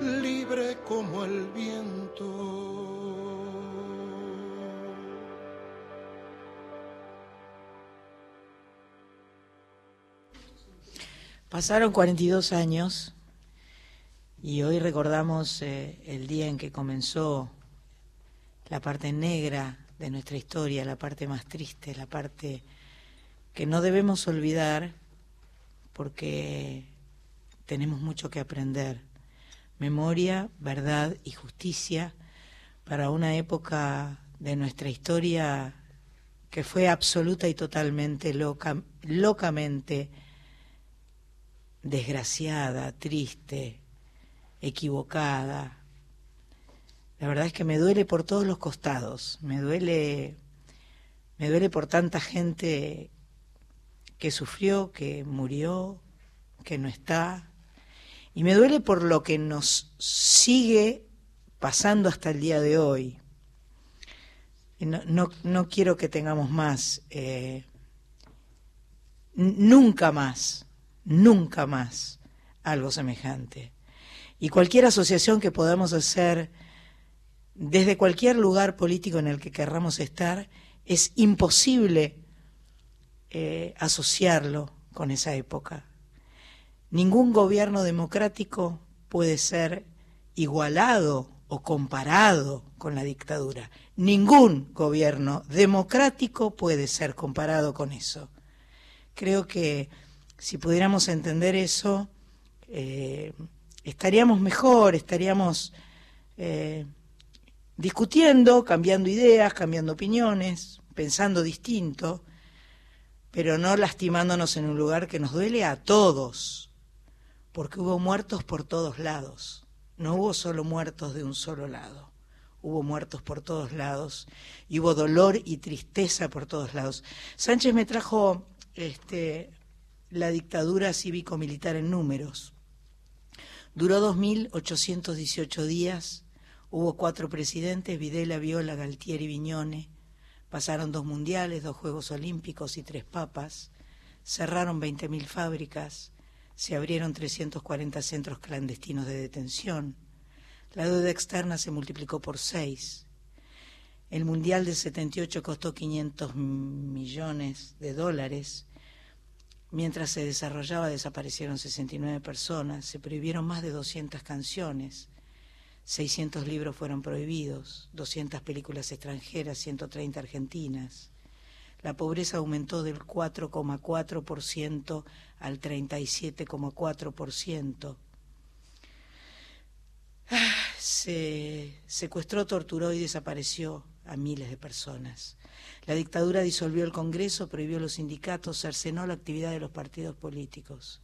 libre como el viento. Pasaron 42 años y hoy recordamos eh, el día en que comenzó la parte negra de nuestra historia, la parte más triste, la parte que no debemos olvidar porque tenemos mucho que aprender memoria, verdad y justicia para una época de nuestra historia que fue absoluta y totalmente loca, locamente desgraciada, triste, equivocada. La verdad es que me duele por todos los costados, me duele me duele por tanta gente que sufrió, que murió, que no está, y me duele por lo que nos sigue pasando hasta el día de hoy. No, no, quiero que tengamos más, eh, nunca más, nunca más algo semejante. Y cualquier asociación que podamos hacer desde cualquier lugar político en el que querramos estar, es imposible eh, asociarlo con esa época. Ningún gobierno democrático puede ser igualado o comparado con la dictadura. Ningún gobierno democrático puede ser comparado con eso. Creo que si pudiéramos entender eso, eh, estaríamos mejor, estaríamos eh, discutiendo, cambiando ideas, cambiando opiniones, pensando distinto, pero no lastimándonos en un lugar que nos duele a todos porque hubo muertos por todos lados. No hubo solo muertos de un solo lado. Hubo muertos por todos lados y hubo dolor y tristeza por todos lados. Sánchez me trajo este, la dictadura cívico-militar en números. Duró 2.818 días, hubo cuatro presidentes, Videla, Viola, Galtieri, Viñone, pasaron dos mundiales, dos Juegos Olímpicos y tres papas, cerraron 20.000 fábricas, se abrieron 340 centros clandestinos de detención. La deuda externa se multiplicó por seis. El Mundial del 78 costó 500 millones de dólares. Mientras se desarrollaba desaparecieron 69 personas, se prohibieron más de 200 canciones, 600 libros fueron prohibidos, 200 películas extranjeras, 130 argentinas la pobreza aumentó del 4,4% al 37,4%. Ah, se secuestró, torturó y desapareció a miles de personas. La dictadura disolvió el Congreso, prohibió los sindicatos, cercenó la actividad de los partidos políticos.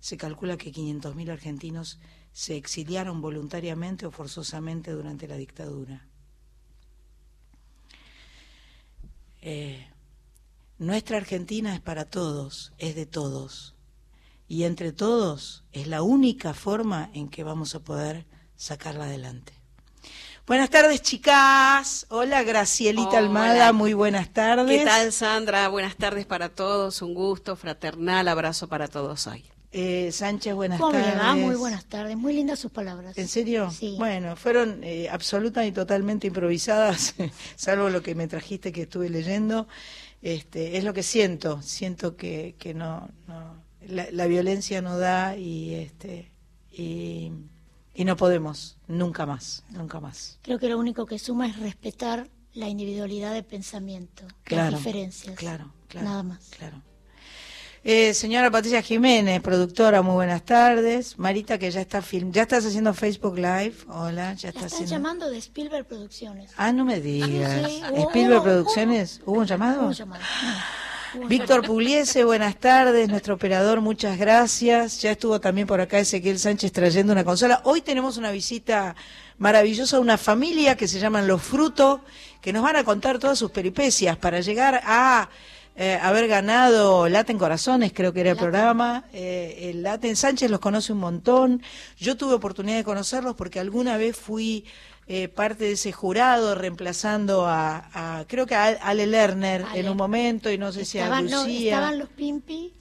Se calcula que 500.000 argentinos se exiliaron voluntariamente o forzosamente durante la dictadura. Eh, nuestra Argentina es para todos, es de todos. Y entre todos es la única forma en que vamos a poder sacarla adelante. Buenas tardes, chicas. Hola, Gracielita Almada, muy buenas tardes. ¿Qué tal, Sandra? Buenas tardes para todos, un gusto, fraternal abrazo para todos hoy. Eh, Sánchez, buenas ¿Cómo tardes. Muy buenas tardes, muy lindas sus palabras. ¿En serio? Sí. Bueno, fueron eh, absoluta y totalmente improvisadas, salvo lo que me trajiste que estuve leyendo. Este, es lo que siento, siento que, que no, no la, violencia no da y, este, y, y no podemos, nunca más, nunca más. Creo que lo único que suma es respetar la individualidad de pensamiento, claro, las diferencias. Claro, claro. Nada más. Claro. Eh, señora Patricia Jiménez, productora, muy buenas tardes. Marita, que ya está film, ya estás haciendo Facebook Live. Hola, ya estás haciendo. llamando de Spielberg Producciones. Ah, no me digas. Sí, Spielberg Producciones, ¿hubo un llamado? Hubo un llamado. Víctor Pugliese, buenas tardes, nuestro operador, muchas gracias. Ya estuvo también por acá Ezequiel Sánchez trayendo una consola. Hoy tenemos una visita maravillosa, una familia que se llaman Los Frutos, que nos van a contar todas sus peripecias para llegar a eh, haber ganado Laten Corazones, creo que era el programa. Eh, el Laten Sánchez los conoce un montón. Yo tuve oportunidad de conocerlos porque alguna vez fui eh, parte de ese jurado reemplazando a, creo que a Ale Lerner en un momento y no sé si a Lucía. estaban los Pimpi.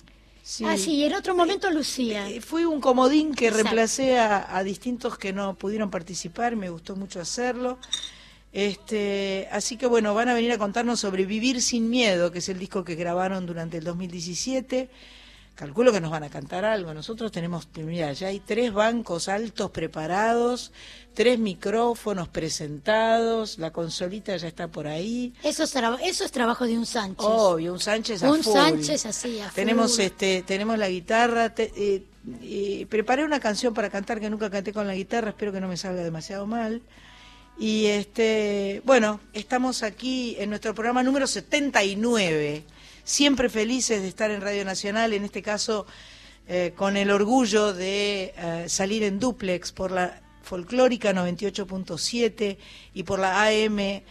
Ah, sí, en otro momento Lucía. fui un comodín que reemplacé a, a distintos que no pudieron participar, me gustó mucho hacerlo. Este, así que bueno, van a venir a contarnos sobre Vivir sin Miedo, que es el disco que grabaron durante el 2017. Calculo que nos van a cantar algo. Nosotros tenemos, mira, ya hay tres bancos altos preparados, tres micrófonos presentados, la consolita ya está por ahí. Eso es, eso es trabajo de un Sánchez. Obvio, un Sánchez a Un Sánchez así, a Tenemos, este, tenemos la guitarra. Eh, preparé una canción para cantar que nunca canté con la guitarra, espero que no me salga demasiado mal. Y este, bueno, estamos aquí en nuestro programa número 79, siempre felices de estar en Radio Nacional, en este caso eh, con el orgullo de eh, salir en duplex por la folclórica 98.7 y por la AM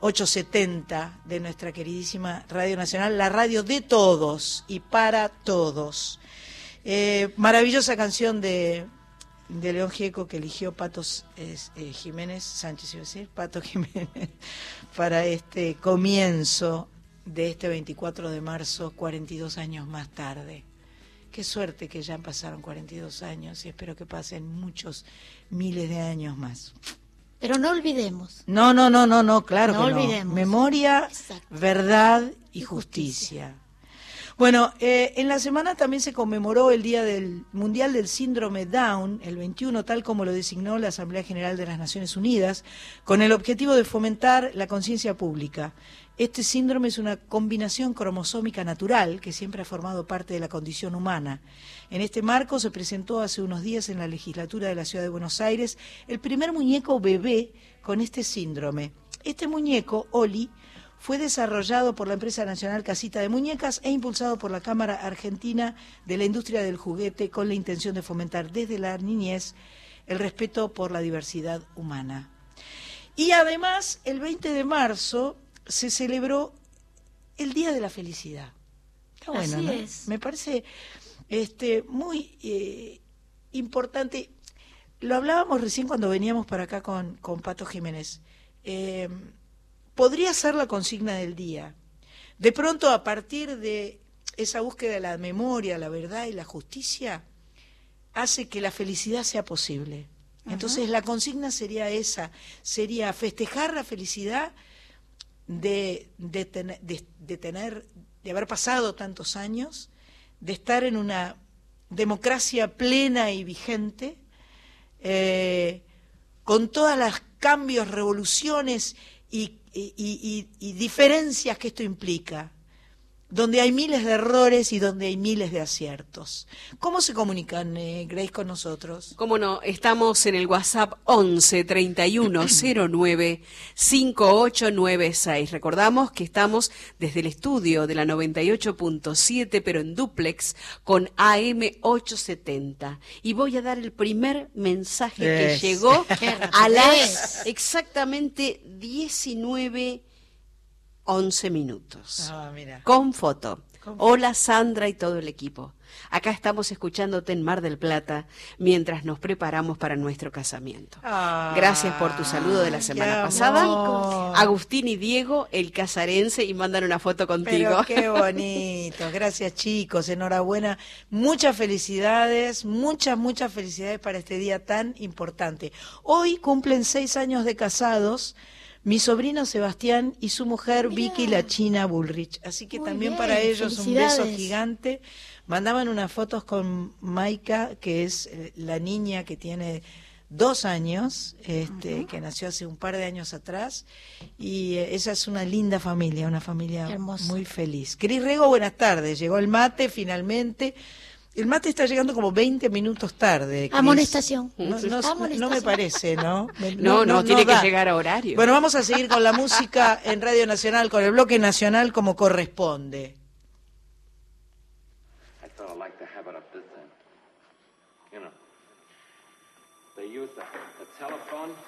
870 eh, de nuestra queridísima Radio Nacional, la radio de todos y para todos. maravillosa canción de de León Gieco que eligió Patos eh, Jiménez, Sánchez iba a decir, Pato Jiménez, para este comienzo de este 24 de marzo, 42 años más tarde. Qué suerte que ya pasaron 42 años y espero que pasen muchos miles de años más. Pero no olvidemos. No, no, no, no, no, claro no olvidemos. Memoria, verdad y, justicia. Bueno, eh, en la semana también se conmemoró el Día del Mundial del Síndrome Down, el 21, tal como lo designó la Asamblea General de las Naciones Unidas, con el objetivo de fomentar la conciencia pública. Este síndrome es una combinación cromosómica natural que siempre ha formado parte de la condición humana. En este marco se presentó hace unos días en la legislatura de la Ciudad de Buenos Aires el primer muñeco bebé con este síndrome. Este muñeco, Oli, fue desarrollado por la empresa nacional Casita de Muñecas e impulsado por la Cámara Argentina de la Industria del Juguete con la intención de fomentar desde la niñez el respeto por la diversidad humana. Y además, el 20 de marzo se celebró el Día de la Felicidad. Está bueno, ¿no? Me parece este, muy eh, importante. Lo hablábamos recién cuando veníamos para acá con, con Pato Jiménez. Eh, podría ser la consigna del día. De pronto, a partir de esa búsqueda de la memoria, la verdad y la justicia, hace que la felicidad sea posible. Entonces, la consigna sería esa, sería festejar la felicidad de, de, tener, de haber pasado tantos años, de estar en una democracia plena y vigente, eh, con todas las cambios, revoluciones y y, diferencias que esto implica, donde hay miles de errores y donde hay miles de aciertos. ¿Cómo se comunican, eh, Grace, con nosotros? Cómo no, estamos en el WhatsApp 11 31 09 5896. Recordamos que estamos desde el estudio de la 98.7, pero en duplex con AM 870. Y voy a dar el primer mensaje que llegó a las exactamente 19 11 minutos. Ah, con foto. Hola Sandra y todo el equipo. Acá estamos escuchándote en Mar del Plata mientras nos preparamos para nuestro casamiento. Ah, Gracias por tu saludo de la semana pasada. Agustín y Diego, el casarense, y mandan una foto contigo. qué bonito. Gracias chicos, enhorabuena. Muchas felicidades, muchas, muchas felicidades para este día tan importante. Hoy cumplen seis años de casados mi sobrino Sebastián y su mujer Vicky la China Bullrich. Así que también para ellos un beso gigante. Mandaban unas fotos con Maika, que es eh, la niña que tiene dos años, este, que nació hace un par de años atrás, y eh, esa es una linda familia, una familia muy feliz. Cris Rego, buenas tardes. Llegó el mate finalmente. El mate está llegando como 20 minutos tarde. Amonestación. No, no- Amonestación. no me parece, ¿no? No, no, tiene que llegar a horario. Bueno, vamos a seguir con la música en Radio Nacional, con el bloque nacional como corresponde. I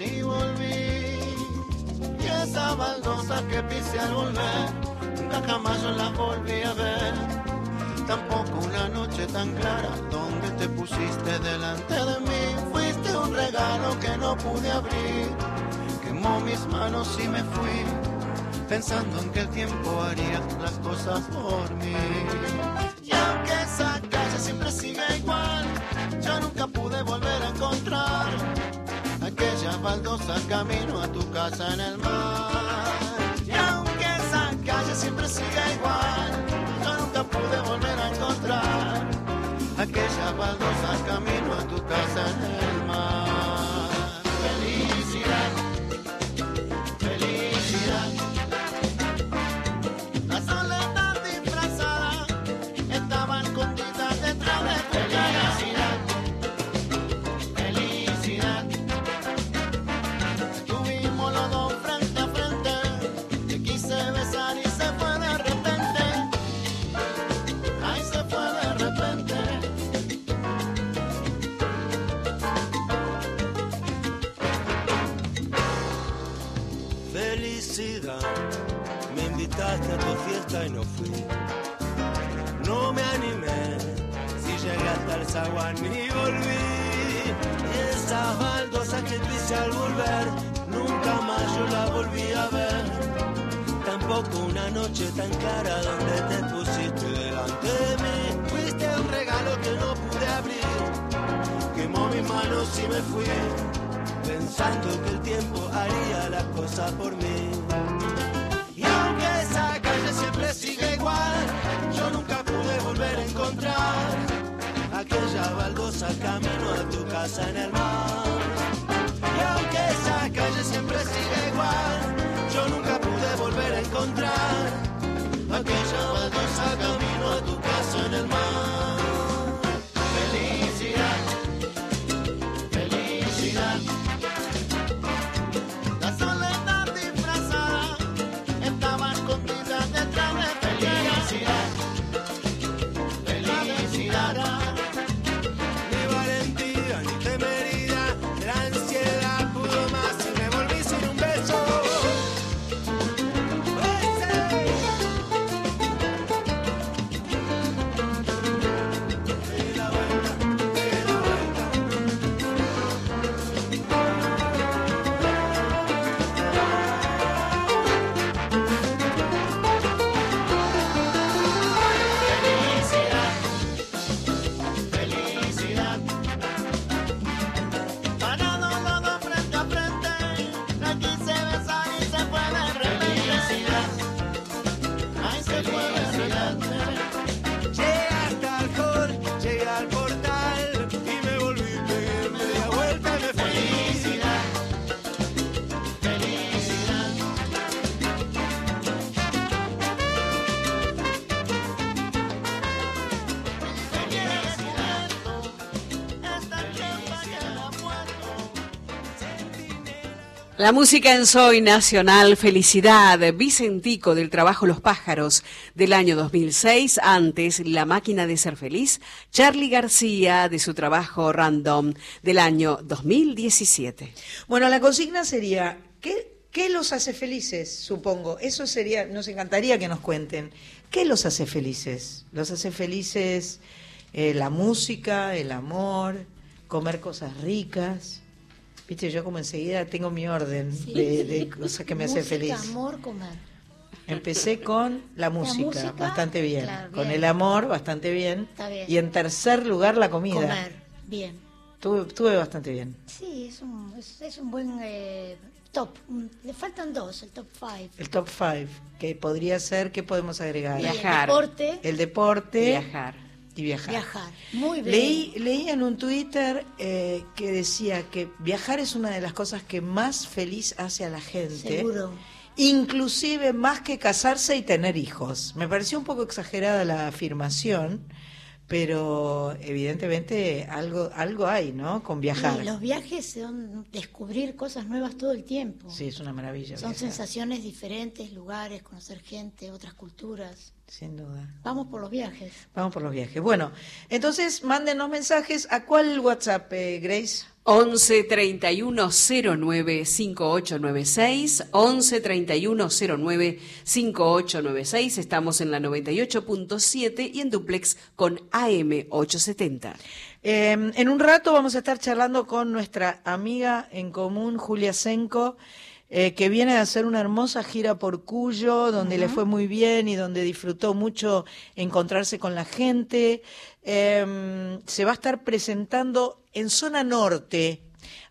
y volví. Y esa baldosa que pise al volver, nunca jamás yo la volví a ver. Tampoco una noche tan clara donde te pusiste delante de mí. Fuiste un regalo que no pude abrir. Quemó mis manos y me fui pensando en que el tiempo haría las cosas por mí. Baldosa camino a tu casa en el mar. Y aunque esa calle siempre sigue igual, yo nunca pude volver a encontrar aquella baldosa camino a tu casa en el mar. Pensando que el tiempo haría las cosas por mí. La música en Soy Nacional, Felicidad, Vicentico del trabajo Los Pájaros del año 2006, antes La Máquina de Ser Feliz, Charlie García de su trabajo Random del año 2017. Bueno, la consigna sería, ¿qué, qué los hace felices? Supongo. Eso sería, nos encantaría que nos cuenten. ¿Qué los hace felices? ¿Los hace felices eh, la música, el amor, comer cosas ricas? Viste, yo como enseguida tengo mi orden Sí. de, de cosas que me hace Música, feliz. amor, comer. Empecé con la música, música, bastante bien. claro, Con bien. el amor, bastante bien. Está bien. Y en tercer lugar, la comida. Comer, bien. Tuve, tuve bastante bien. Sí, es un, es, es un buen eh, top. Le faltan dos, el top five. El top five, que podría ser, ¿qué podemos agregar? Y el Viajar. deporte, El deporte Viajar. Y viajar. viajar. Muy bien. Leí, leí en un Twitter eh, que decía que viajar es una de las cosas que más feliz hace a la gente. Seguro. Inclusive más que casarse y tener hijos. Me pareció un poco exagerada la afirmación, pero evidentemente algo, algo hay, ¿no? Con viajar. Los viajes son descubrir cosas nuevas todo el tiempo. Sí, es una maravilla. Son viajar, sensaciones diferentes, lugares, conocer gente, otras culturas. Sin duda. Vamos por los viajes. Vamos por los viajes. Bueno, entonces mándenos mensajes. ¿A cuál WhatsApp, eh, Grace? 11 31 09 5896, 11 31 09 5896. Estamos en la 98.7 y en duplex con AM 870. Eh, en un rato vamos a estar charlando con nuestra amiga en común, Julia Senko, eh, que viene de hacer una hermosa gira por Cuyo, donde le fue muy bien y donde disfrutó mucho encontrarse con la gente. Eh, se va a estar presentando en zona norte,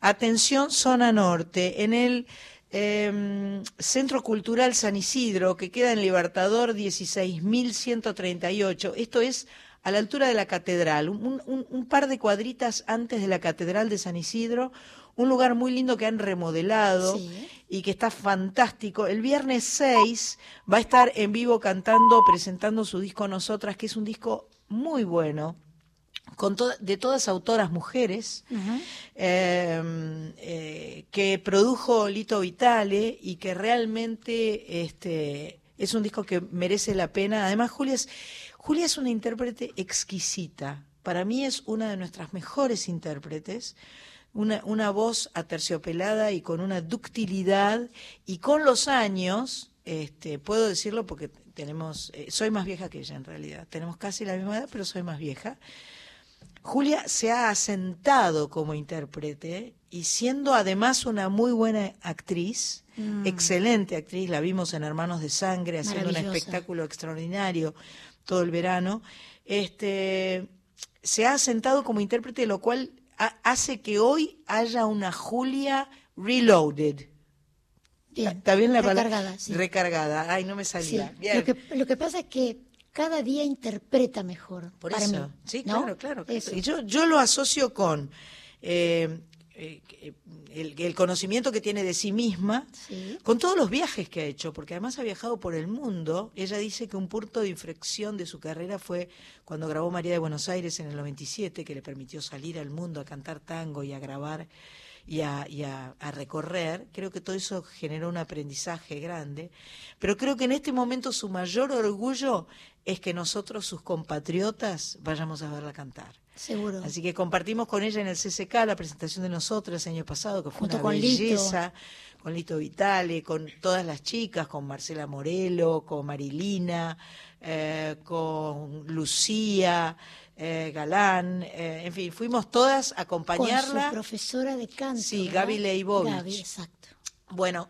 atención zona norte, en el eh, Centro Cultural San Isidro, que queda en Libertador 16.138. Esto es a la altura de la catedral, un, un, un, par de cuadritas antes de la catedral de San Isidro, un lugar muy lindo que han remodelado Sí. y que está fantástico. El viernes 6 va a estar en vivo cantando, presentando su disco Nosotras, que es un disco muy bueno con to- de todas autoras mujeres, eh, eh, que produjo Lito Vitale y que realmente este, es un disco que merece la pena. Además, Julia es, Julia es una intérprete exquisita. Para mí es una de nuestras mejores intérpretes. Una, una voz aterciopelada y con una ductilidad. Y con los años, este, puedo decirlo porque tenemos, eh, soy más vieja que ella en realidad, tenemos casi la misma edad, pero soy más vieja. Julia se ha asentado como intérprete y siendo además una muy buena actriz, excelente actriz, la vimos en Hermanos de Sangre haciendo un espectáculo extraordinario todo el verano, este, se ha asentado como intérprete, lo cual hace que hoy haya una Julia reloaded. Bien. ¿Está bien la palabra? Recargada, sí. Recargada. Ay, no me Sí. salía. Bien. Lo, que, lo que pasa es que cada día interpreta mejor. Por para eso, mí, sí, ¿no? claro, claro. claro. Eso. Y yo, yo lo asocio con eh, eh, el, el conocimiento que tiene de sí misma, Sí. con todos los viajes que ha hecho, porque además ha viajado por el mundo. Ella dice que un punto de inflexión de su carrera fue cuando grabó María de Buenos Aires en el 97, que le permitió salir al mundo a cantar tango y a grabar y, a, y a- a recorrer. Creo que todo eso generó un aprendizaje grande. Pero creo que en este momento su mayor orgullo es que nosotros, sus compatriotas, vayamos a verla cantar. Seguro. Así que compartimos con ella en el CCK la presentación de nosotras el año pasado, que fue Junto una con Lito. belleza, con Lito Vitale, con todas las chicas, con Marcela Morelo, con Marilina, eh, con Lucía, eh, Galán, eh, en fin, fuimos todas a Con acompañarla. su profesora de canto. Sí, ¿verdad? Gaby Leibovich. Gaby, exacto. Bueno,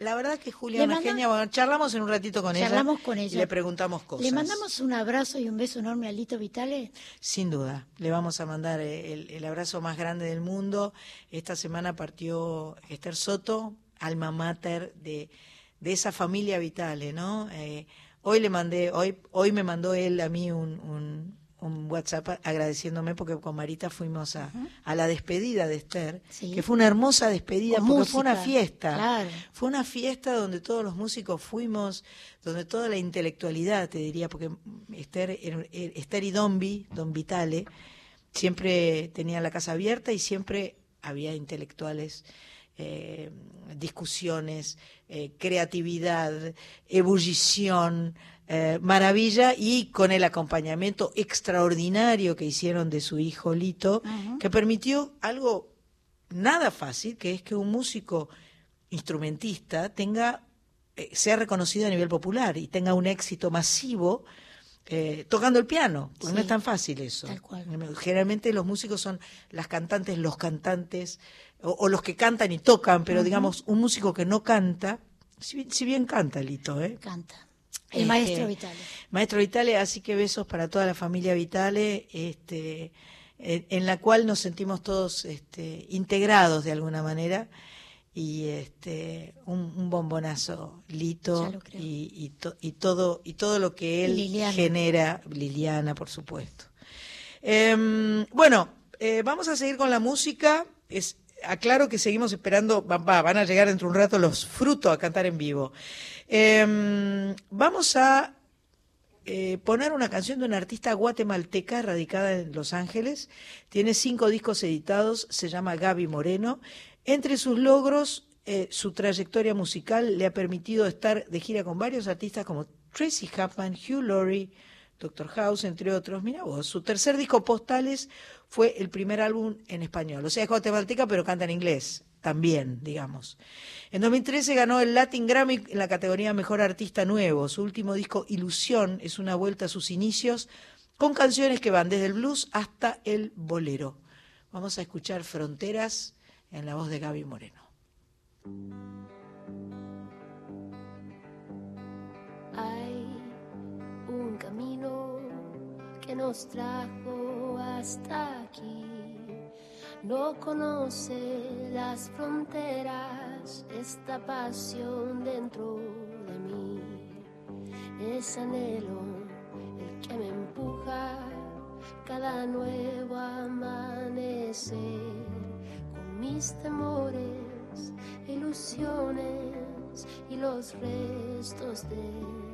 la verdad que Julia una manda- genia. Bueno, charlamos en un ratito con Charlamos ella. con y ella. le preguntamos cosas. Le mandamos un abrazo y un beso enorme a Lito Vitale. Sin duda, le vamos a mandar eh, el, el abrazo más grande del mundo. Esta semana partió Esther Soto, alma mater de, de esa familia Vitale, ¿no? Eh, hoy le mandé, hoy, hoy me mandó él a mí un, un, un WhatsApp agradeciéndome porque con Marita fuimos a, a la despedida de Esther, Sí. que fue una hermosa despedida Con porque fue una fiesta. claro. Fue una fiesta donde todos los músicos fuimos, donde toda la intelectualidad, te diría, porque Esther, era- Esther y Dombi, Don Vitale, siempre tenían la casa abierta y siempre había intelectuales, eh, discusiones, eh, creatividad, ebullición, eh, maravilla y con el acompañamiento extraordinario que hicieron de su hijo Lito, que permitió algo nada fácil, que es que un músico instrumentista tenga eh, sea reconocido a nivel popular y tenga un éxito masivo eh, tocando el piano, porque no es tan fácil eso. tal cual. Generalmente los músicos son las cantantes, los cantantes, o, o los que cantan y tocan, pero digamos, un músico que no canta, si bien, si bien canta Lito, ¿eh? Canta. El Este, maestro Vitale. Maestro Vitale, así que besos para toda la familia Vitale, este, en, la cual nos sentimos todos este, integrados de alguna manera. Y este, un, un bombonazo, Lito, y, y, to- y todo, y todo lo que él Liliana. genera, Liliana, por supuesto. Em, bueno, eh, vamos a seguir con la música. Es, aclaro que seguimos esperando, va- va, van a llegar dentro de un rato los frutos a cantar en vivo. Em, vamos a eh, poner una canción de una artista guatemalteca radicada en Los Ángeles. Tiene cinco discos editados, se llama Gaby Moreno. Entre sus logros, eh, su trayectoria musical le ha permitido estar de gira con varios artistas como Tracy Chapman, Hugh Laurie, Doctor House, entre otros. Mira vos, su tercer disco Postales fue el primer álbum en español. O sea, es guatemalteca, pero canta en inglés también, digamos. En 2013 ganó el Latin Grammy en la categoría Mejor Artista Nuevo. Su último disco, Ilusión, es una vuelta a sus inicios con canciones que van desde el blues hasta el bolero. Vamos a escuchar Fronteras en la voz de Gaby Moreno. Que nos trajo hasta aquí. No conoce las fronteras, esta pasión dentro de mí. Es anhelo el que me empuja cada nuevo amanecer con mis temores, ilusiones y los restos del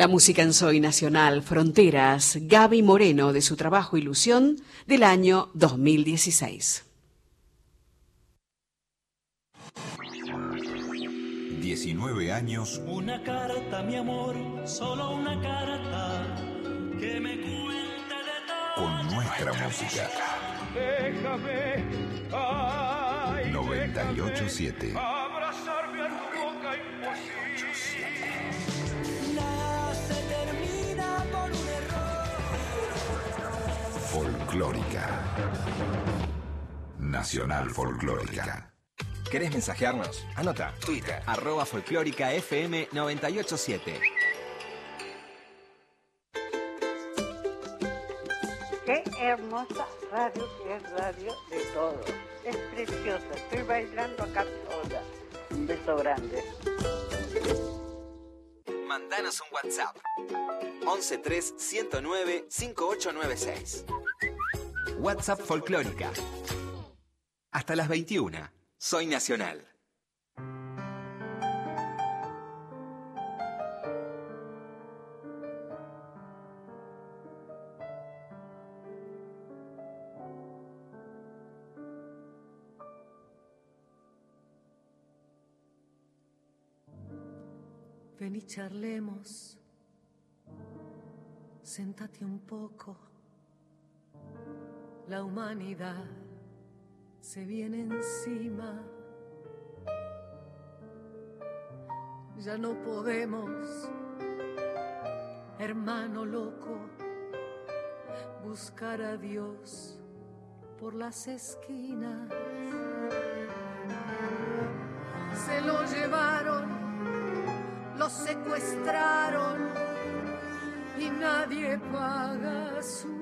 La música en Soy Nacional, Fronteras, Gaby Moreno, de su trabajo Ilusión, del año 2016. 19 años Una carta, mi amor, solo una carta que me cuente de todo. con nuestra música. Déjame, ay, 987 Folclórica. Nacional Folclórica. ¿Querés mensajearnos? Anota. Twitter, arroba folclórica FM 987. Qué hermosa radio que es radio de todos. Es preciosa. Estoy bailando acá sola. Un beso grande. Mandanos un WhatsApp. 113 109 5896. WhatsApp Folclórica. Hasta las 21. Soy Nacional. Ven y charlemos. Séntate un poco. La humanidad se viene encima. Ya no podemos hermano loco, buscar a Dios por las esquinas. Se lo llevaron, lo secuestraron y nadie paga su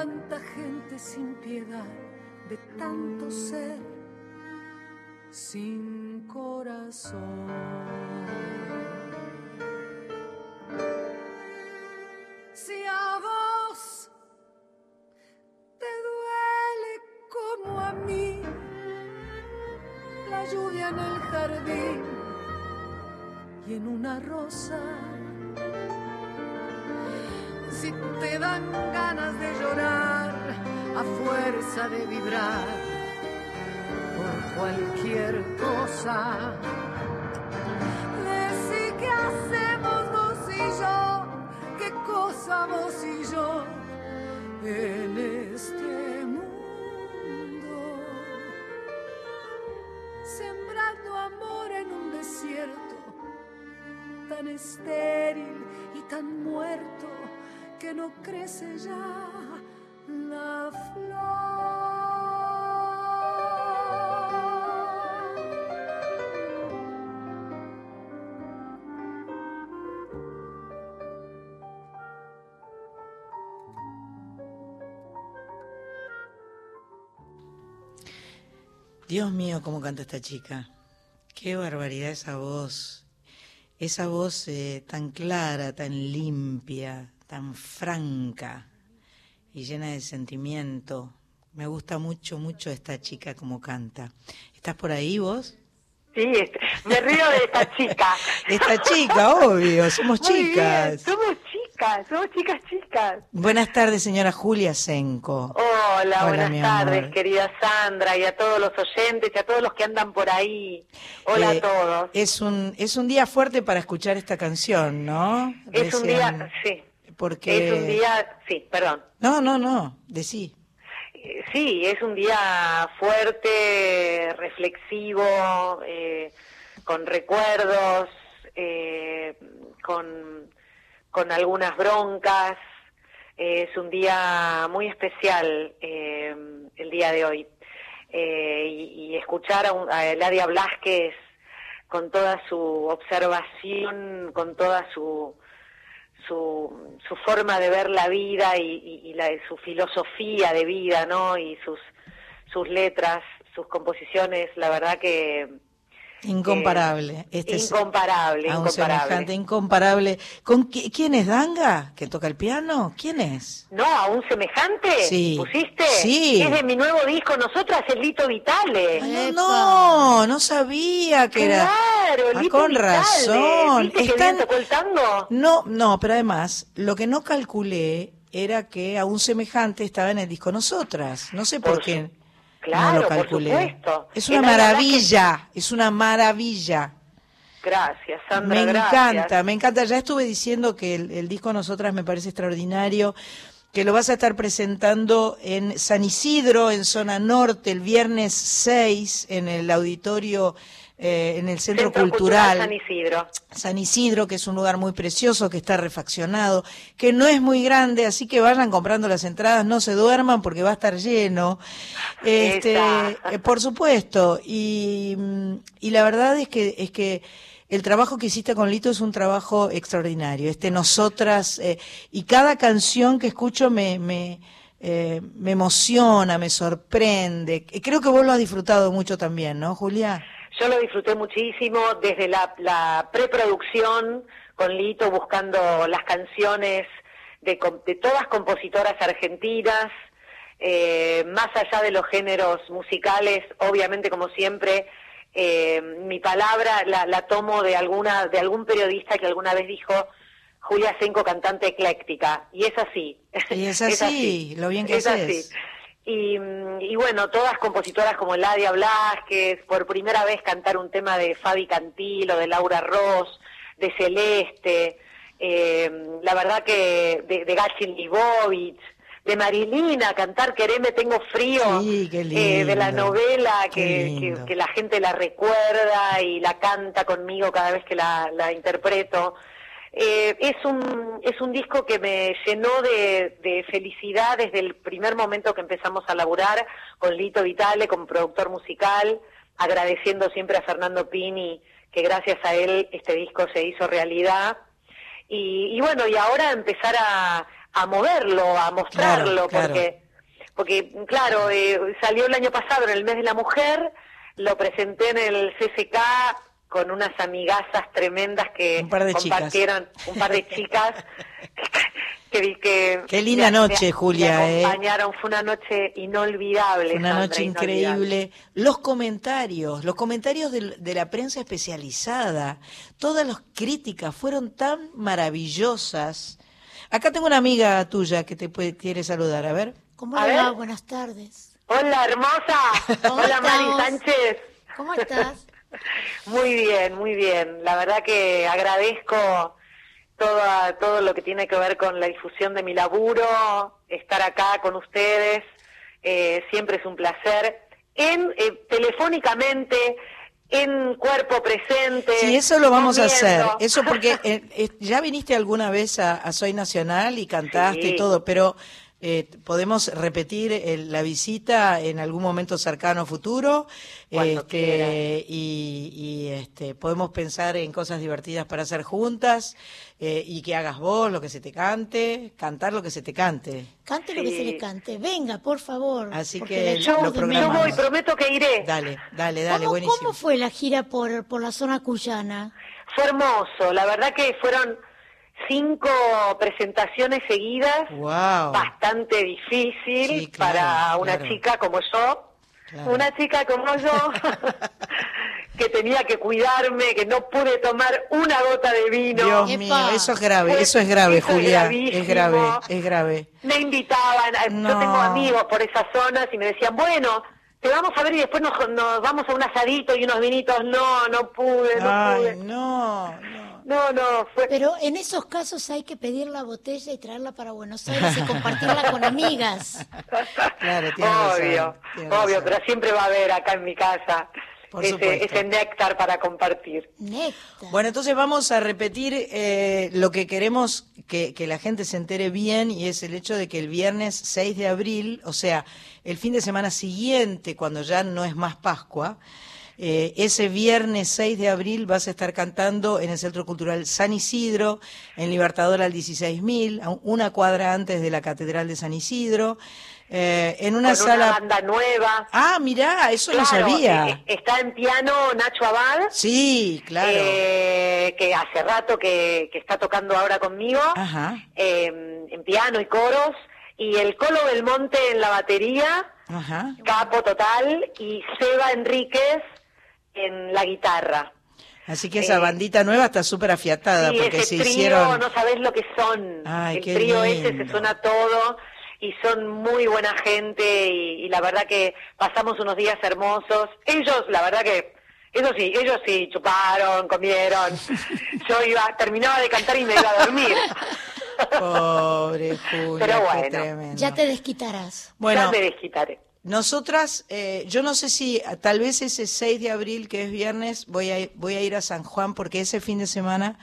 tanta gente sin piedad, de tanto ser sin corazón. Si a vos te duele como a mí la lluvia en el jardín y en una rosa, si te dan ganas de llorar a fuerza de vibrar por cualquier cosa. Decí qué hacemos vos y yo, qué cosa vos y yo en este mundo. Sembrando amor en un desierto tan estéril y tan muerto que no crece ya la flor. Dios mío, cómo canta esta chica. Qué barbaridad esa voz. Esa voz eh, tan clara, tan limpia, tan franca y llena de sentimiento. Me gusta mucho, mucho esta chica como canta. ¿Estás por ahí vos? Sí, me río de esta chica. Esta chica, obvio, somos Muy bien, chicas. somos chicas, somos chicas chicas. Buenas tardes, señora Julia Senco. Hola, Hola, buenas tardes, querida Sandra, y a todos los oyentes y a todos los que andan por ahí. Hola Eh, a todos. Es un, es un día fuerte para escuchar esta canción, ¿no? Es un día, sí, Porque... es un día, sí, perdón. No, no, no, decí. Eh, Sí, es un día fuerte, reflexivo, eh, con recuerdos, eh, con, con algunas broncas. Eh, es un día muy especial eh, el día de hoy. Eh, y, y escuchar a, un- a Eladia Blasquez con toda su observación, con toda su, su, su forma de ver la vida y, la, su filosofía de vida, ¿no? Y sus, sus letras, sus composiciones, la verdad que Incomparable. Este es incomparable, a un incomparable. semejante incomparable. ¿Con qui- quién es Danga? ¿Que toca el piano? ¿Quién es? No, a un semejante. Sí. ¿Pusiste? Sí. Es de mi nuevo disco, nosotras, el Lito Vitale. No, no, no sabía que era. Claro, Ah, Lito con Vitale. razón. ¿Viste que Están- bien tocó el tango? No, no, pero además, lo que no calculé era que a un semejante estaba en el disco Nosotras. No sé por, Por qué Claro, no lo por calculé. supuesto. Es una maravilla, es una maravilla. Gracias, Sandra, me gracias. encanta, me encanta. Ya estuve diciendo que el, el disco Nosotras me parece extraordinario, que lo vas a estar presentando en San Isidro, en zona norte, el viernes 6, en el auditorio, eh, en el Centro, Cultural. San Isidro. San Isidro, que es un lugar muy precioso, que está refaccionado, que no es muy grande, así que vayan comprando las entradas, no se duerman porque va a estar lleno. Este, eh, por supuesto, y, y la verdad es que es que el trabajo que hiciste con Lito es un trabajo extraordinario. Este nosotras eh, y cada canción que escucho me me eh, me emociona, me sorprende. Creo que vos lo has disfrutado mucho también, ¿no, Julia? Yo lo disfruté muchísimo desde la, la preproducción con Lito buscando las canciones de, todas compositoras argentinas, eh, más allá de los géneros musicales, obviamente como siempre, eh, mi palabra la, la tomo de alguna de algún periodista que alguna vez dijo Julia Senco cantante ecléctica y es así. Y es así, lo bien que es haces. así. Y, y bueno, todas compositoras como Ladia Blasquez, por primera vez cantar un tema de Fabi Cantilo, de Laura Ross, de Celeste, eh, la verdad que de, de Gachin Libovich, de Marilina, cantar Quereme Tengo Frío, Sí, eh, de la novela, que, que, que la gente la recuerda y la canta conmigo cada vez que la, la interpreto. Eh, es un es un disco que me llenó de, de felicidad desde el primer momento que empezamos a laburar con Lito Vitale como productor musical, agradeciendo siempre a Fernando Pini que gracias a él este disco se hizo realidad y, y bueno y ahora empezar a, a moverlo, a mostrarlo Claro, claro. porque porque claro eh, salió el año pasado en el mes de la mujer lo presenté en el CCK con unas amigazas tremendas que Un par de chicas. compartieron un par de chicas que, que Qué linda me- noche, me- Julia, me ¿eh? acompañaron fue una noche inolvidable Una Sandra, noche inolvidable. increíble. Los comentarios, los comentarios de, la prensa especializada, todas las críticas fueron tan maravillosas. Acá tengo una amiga tuya que te puede, quiere saludar, a ver. ¿Cómo A le va? Buenas tardes. hola hermosa ¿Cómo hola Mari estamos? Sánchez ¿Cómo estás? Muy bien, muy bien. La verdad que agradezco toda, todo lo que tiene que ver con la difusión de mi laburo, estar acá con ustedes, eh, siempre es un placer. En, eh, telefónicamente, en cuerpo presente. Sí, eso lo vamos a hacer. Eso porque eh, eh, ya viniste alguna vez a, a Soy Nacional y cantaste Sí. y todo, pero eh, podemos repetir eh, la visita en algún momento cercano futuro Cuando este, y, y, este, podemos pensar en cosas divertidas para hacer juntas eh, y que hagas vos lo que se te cante, cantar lo que se te cante. Cante lo que se le cante. Venga, por favor. Así que. Yo voy, prometo que iré. Dale, dale, dale, ¿Cómo, buenísimo. cómo fue la gira por, por la zona cuyana? Fue hermoso, la verdad que fueron cinco presentaciones seguidas. Wow. bastante difícil Sí, claro, para una claro. chica como yo, Claro. una chica como yo, que tenía que cuidarme, que no pude tomar una gota de vino. Dios Epa. mío, eso es grave, eso es grave, eso es Julia, es grave, es grave. Me invitaban, No. yo tengo amigos por esas zonas y me decían, bueno, te vamos a ver y después nos, nos vamos a un asadito y unos vinitos. No, no pude, no Ay, pude. no, no. No, no, fue... Pero en esos casos hay que pedir la botella y traerla para Buenos Aires y compartirla con amigas. Claro, tienes razón, Obvio, obvio, razón. pero siempre va a haber acá en mi casa Por ese, ese néctar para compartir. Néctar. Bueno, entonces vamos a repetir eh, lo que queremos que, que la gente se entere bien y es el hecho de que el viernes 6 de abril, o sea, el fin de semana siguiente, cuando ya no es más Pascua, eh, ese viernes 6 de abril vas a estar cantando en el Centro Cultural San Isidro, en Libertador al 16.000, a una cuadra antes de la Catedral de San Isidro, eh, en una Con sala... una banda nueva. Ah, mirá, eso no Claro, sabía. eh, eh, está en piano Nacho Abad, Sí, claro. eh, que hace rato que, que está tocando ahora conmigo, Ajá, eh, en piano y coros, y el Colo Belmonte en la batería, ajá. capo total, y Seba Enríquez en la guitarra. Así que esa Eh, bandita nueva está súper afiatada Sí, porque ese se trío, hicieron. no sabés lo que son. Ay, el qué trío ese se suena todo y son muy buena gente y, y la verdad que pasamos unos días hermosos. Ellos, la verdad que, eso sí, ellos sí chuparon, comieron. Yo iba, terminaba de cantar y me iba a dormir. Pobre Julia, Pero qué bueno, tremendo. Ya te desquitarás. Bueno, ya me desquitaré. Nosotras, eh, yo no sé si tal vez ese 6 de abril, que es viernes, voy a, voy a ir a San Juan porque ese fin de semana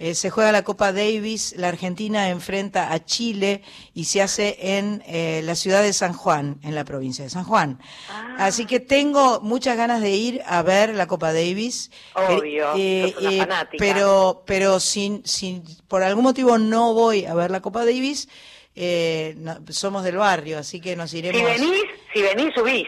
eh, se juega la Copa Davis, la Argentina enfrenta a Chile y se hace en eh, la ciudad de San Juan, en la provincia de San Juan. Ah. Así que tengo muchas ganas de ir a ver la Copa Davis. Obvio, Eh, sos una eh, fanática. pero pero sin, sin, por algún motivo no voy a ver la Copa Davis. Eh, no- somos del barrio, así que nos iremos. Si venís, si venís, subís.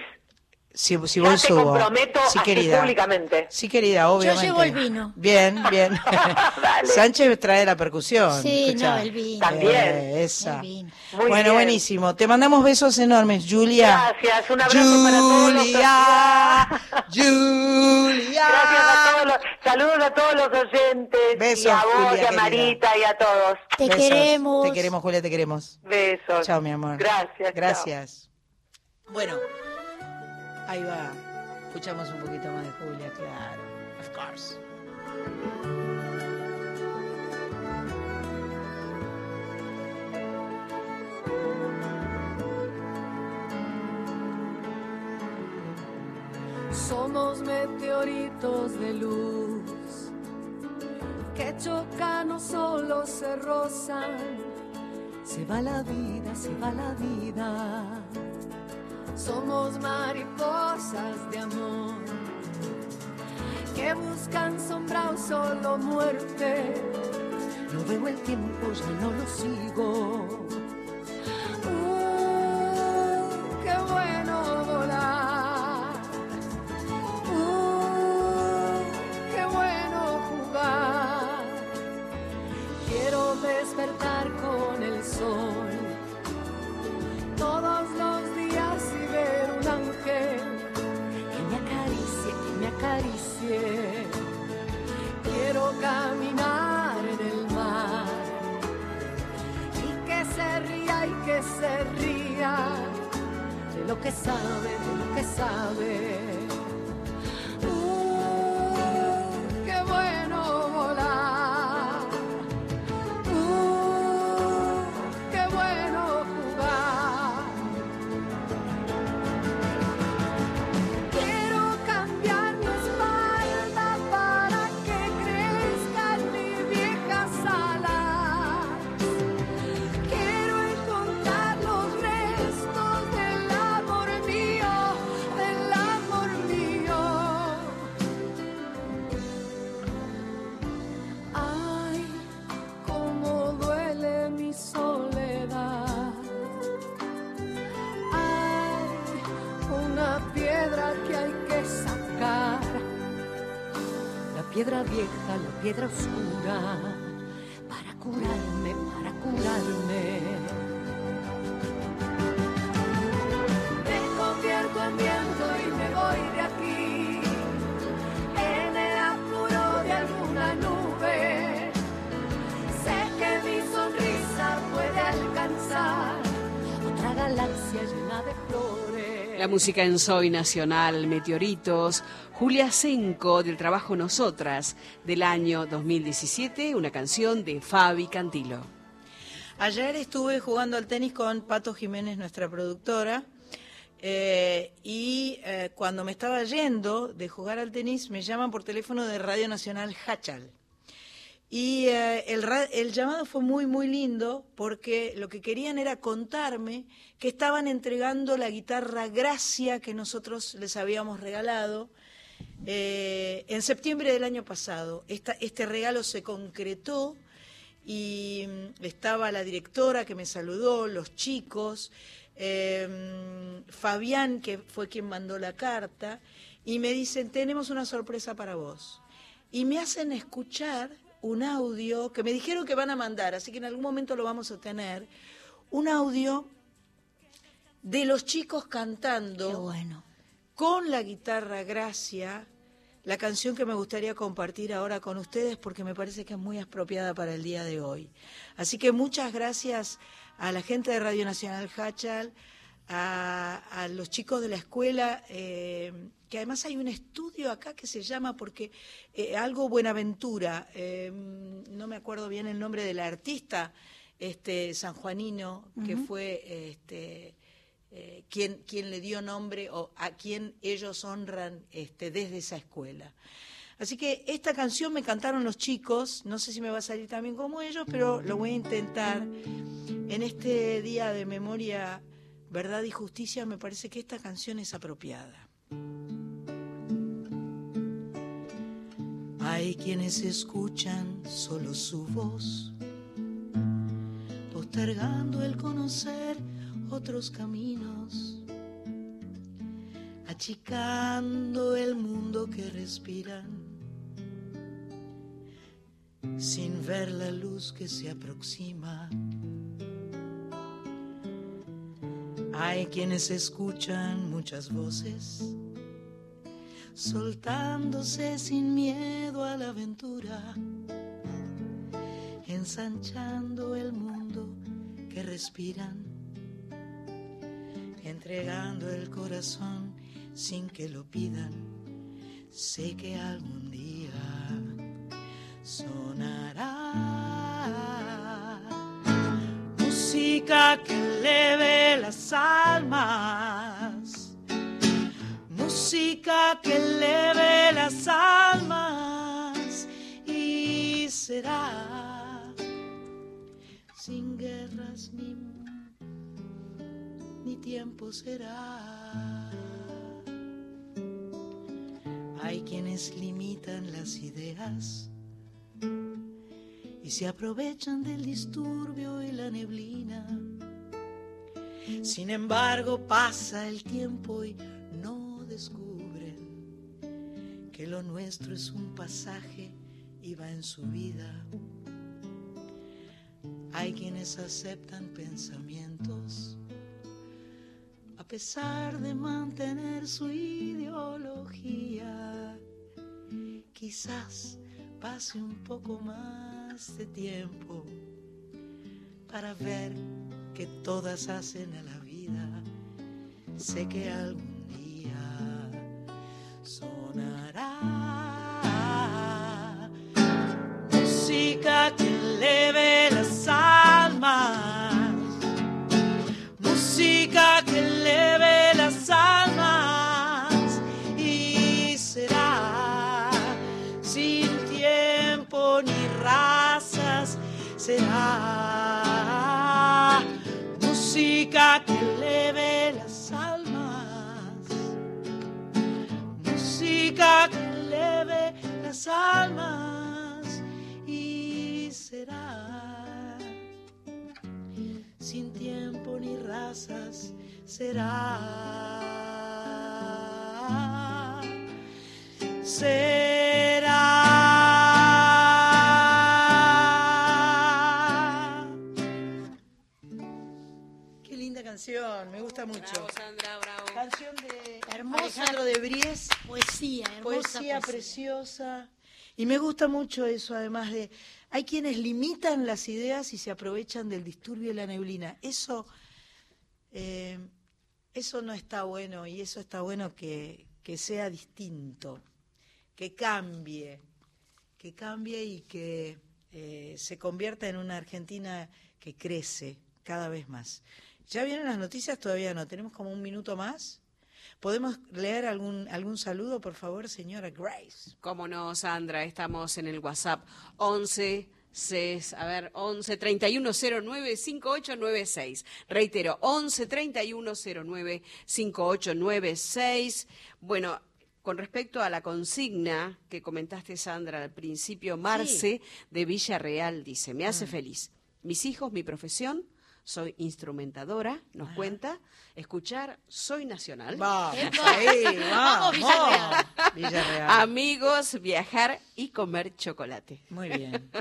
Si, si Ya voy, te subo. comprometo sí, así querida. públicamente. Sí, querida, obviamente. llevo el vino. Bien, bien. Dale. Sánchez trae la percusión. Sí, escuchá. no, el vino. También. Eh, esa. El vino. Muy bueno, bien. buenísimo. Te mandamos besos enormes, Julia. Gracias, un abrazo para todos los Julia, Julia. Gracias a todos los, saludos a todos los oyentes Besos, y a vos Julia, y a querida. Marita y a todos. Te Besos. queremos. Te queremos, Julia, te queremos. Besos. Chao, mi amor. Gracias. Gracias. Bueno, Ahí va. Escuchamos un poquito más de Julia, claro. Of course. Somos meteoritos de luz que chocan, no solo se rozan. Se va la vida, se va la vida somos mariposas de amor que buscan sombra o solo muerte. No veo el tiempo, ya no lo sigo. Uh, qué bueno volar. Uh, qué bueno jugar. Quiero despertar con el sol todos los y ver un ángel que me acaricie, que me acaricie. Quiero caminar en el mar y que se ría y que se ría de lo que sabe, de lo que sabe. Piedra vieja, la piedra oscura. Para curarme, para curarme. La música en Soy Nacional, Meteoritos, Julia Senco del trabajo Nosotras del año 2017, una canción de Fabi Cantilo. Ayer estuve jugando al tenis con Pato Jiménez, nuestra productora, eh, y eh, cuando me estaba yendo de jugar al tenis, me llaman por teléfono de Radio Nacional Hachal. Y eh, el, llamado fue muy, muy lindo porque lo que querían era contarme que estaban entregando la guitarra Gracia que nosotros les habíamos regalado eh, en septiembre del año pasado. Este regalo se concretó y mm, estaba la directora que me saludó, los chicos, eh, Fabián, que fue quien mandó la carta, y me dicen, tenemos una sorpresa para vos. Y me hacen escuchar un audio que me dijeron que van a mandar, así que en algún momento lo vamos a tener, un audio de los chicos cantando con la guitarra Gracia, la canción que me gustaría compartir ahora con ustedes porque me parece que es muy apropiada para el día de hoy. Así que muchas gracias a la gente de Radio Nacional Hachal, a, a los chicos de la escuela, eh, que además hay un estudio acá que se llama, porque eh, algo Buenaventura, eh, no me acuerdo bien el nombre del artista, este sanjuanino, que fue este, eh, quien, quien le dio nombre o a quien ellos honran este, desde esa escuela. Así que esta canción me cantaron los chicos, no sé si me va a salir también como ellos, pero lo voy a intentar. En este día de memoria, verdad y justicia, me parece que esta canción es apropiada. Hay quienes escuchan solo su voz, postergando el conocer otros caminos, achicando el mundo que respiran, sin ver la luz que se aproxima. Hay quienes escuchan muchas voces, soltándose sin miedo a la aventura, ensanchando el mundo que respiran, entregando el corazón sin que lo pidan. Sé que algún día sonará música que eleve las almas, música que eleve las almas y será sin guerras ni, ni tiempo será. Hay quienes limitan las ideas y se aprovechan del disturbio y la neblina. Sin embargo, pasa el tiempo y no descubren que lo nuestro es un pasaje y va en su vida. Hay quienes aceptan pensamientos a pesar de mantener su ideología. Quizás pase un poco más de tiempo para ver que todas hacen a la vida. Sé que algún canción, me gusta mucho. Bravo, Sandra, bravo. Canción de Hermosa. Alejandro de Bries. Poesía, hermosa Poesía poesía. preciosa. Y me gusta mucho eso, además de, hay quienes limitan las ideas y se aprovechan del disturbio de la neblina. Eso, eh, eso no está bueno y eso está bueno que, que sea distinto, que cambie, que cambie y que eh, se convierta en una Argentina que crece cada vez más. ¿Ya vienen las noticias? Todavía no. Tenemos como un minuto más. ¿Podemos leer algún, algún saludo, por favor, señora Grace? Cómo no, Sandra, estamos en el WhatsApp 11 ses- a ver, 11 3109 5896. Reitero, 11 3109 5896. Bueno, con respecto a la consigna que comentaste, Sandra, al principio, Marce de Villarreal dice: Me hace Mm. feliz. Mis hijos, mi profesión. Soy instrumentadora, nos cuenta. Escuchar, soy nacional. Vamos, ahí, Vamos, Villarreal. Villarreal. Amigos, viajar y comer chocolate. Muy bien.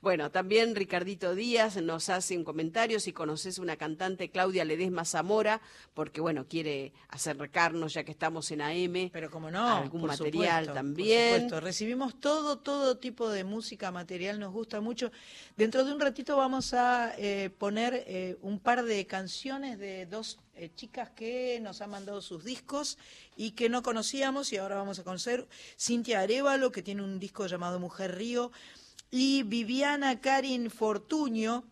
Bueno, también Ricardito Díaz nos hace un comentario si conoces una cantante, Claudia Ledesma Zamora, porque bueno, quiere acercarnos ya que estamos en AM. Pero como no, algún por material supuesto, también. Por supuesto, recibimos todo, todo tipo de música, material, nos gusta mucho. Dentro de un ratito vamos a eh, poner eh, un par de canciones de dos eh, chicas que nos han mandado sus discos y que no conocíamos y ahora vamos a conocer. Cintia Arevalo, que tiene un disco llamado Mujer Río, y Viviana Karin Fortuño,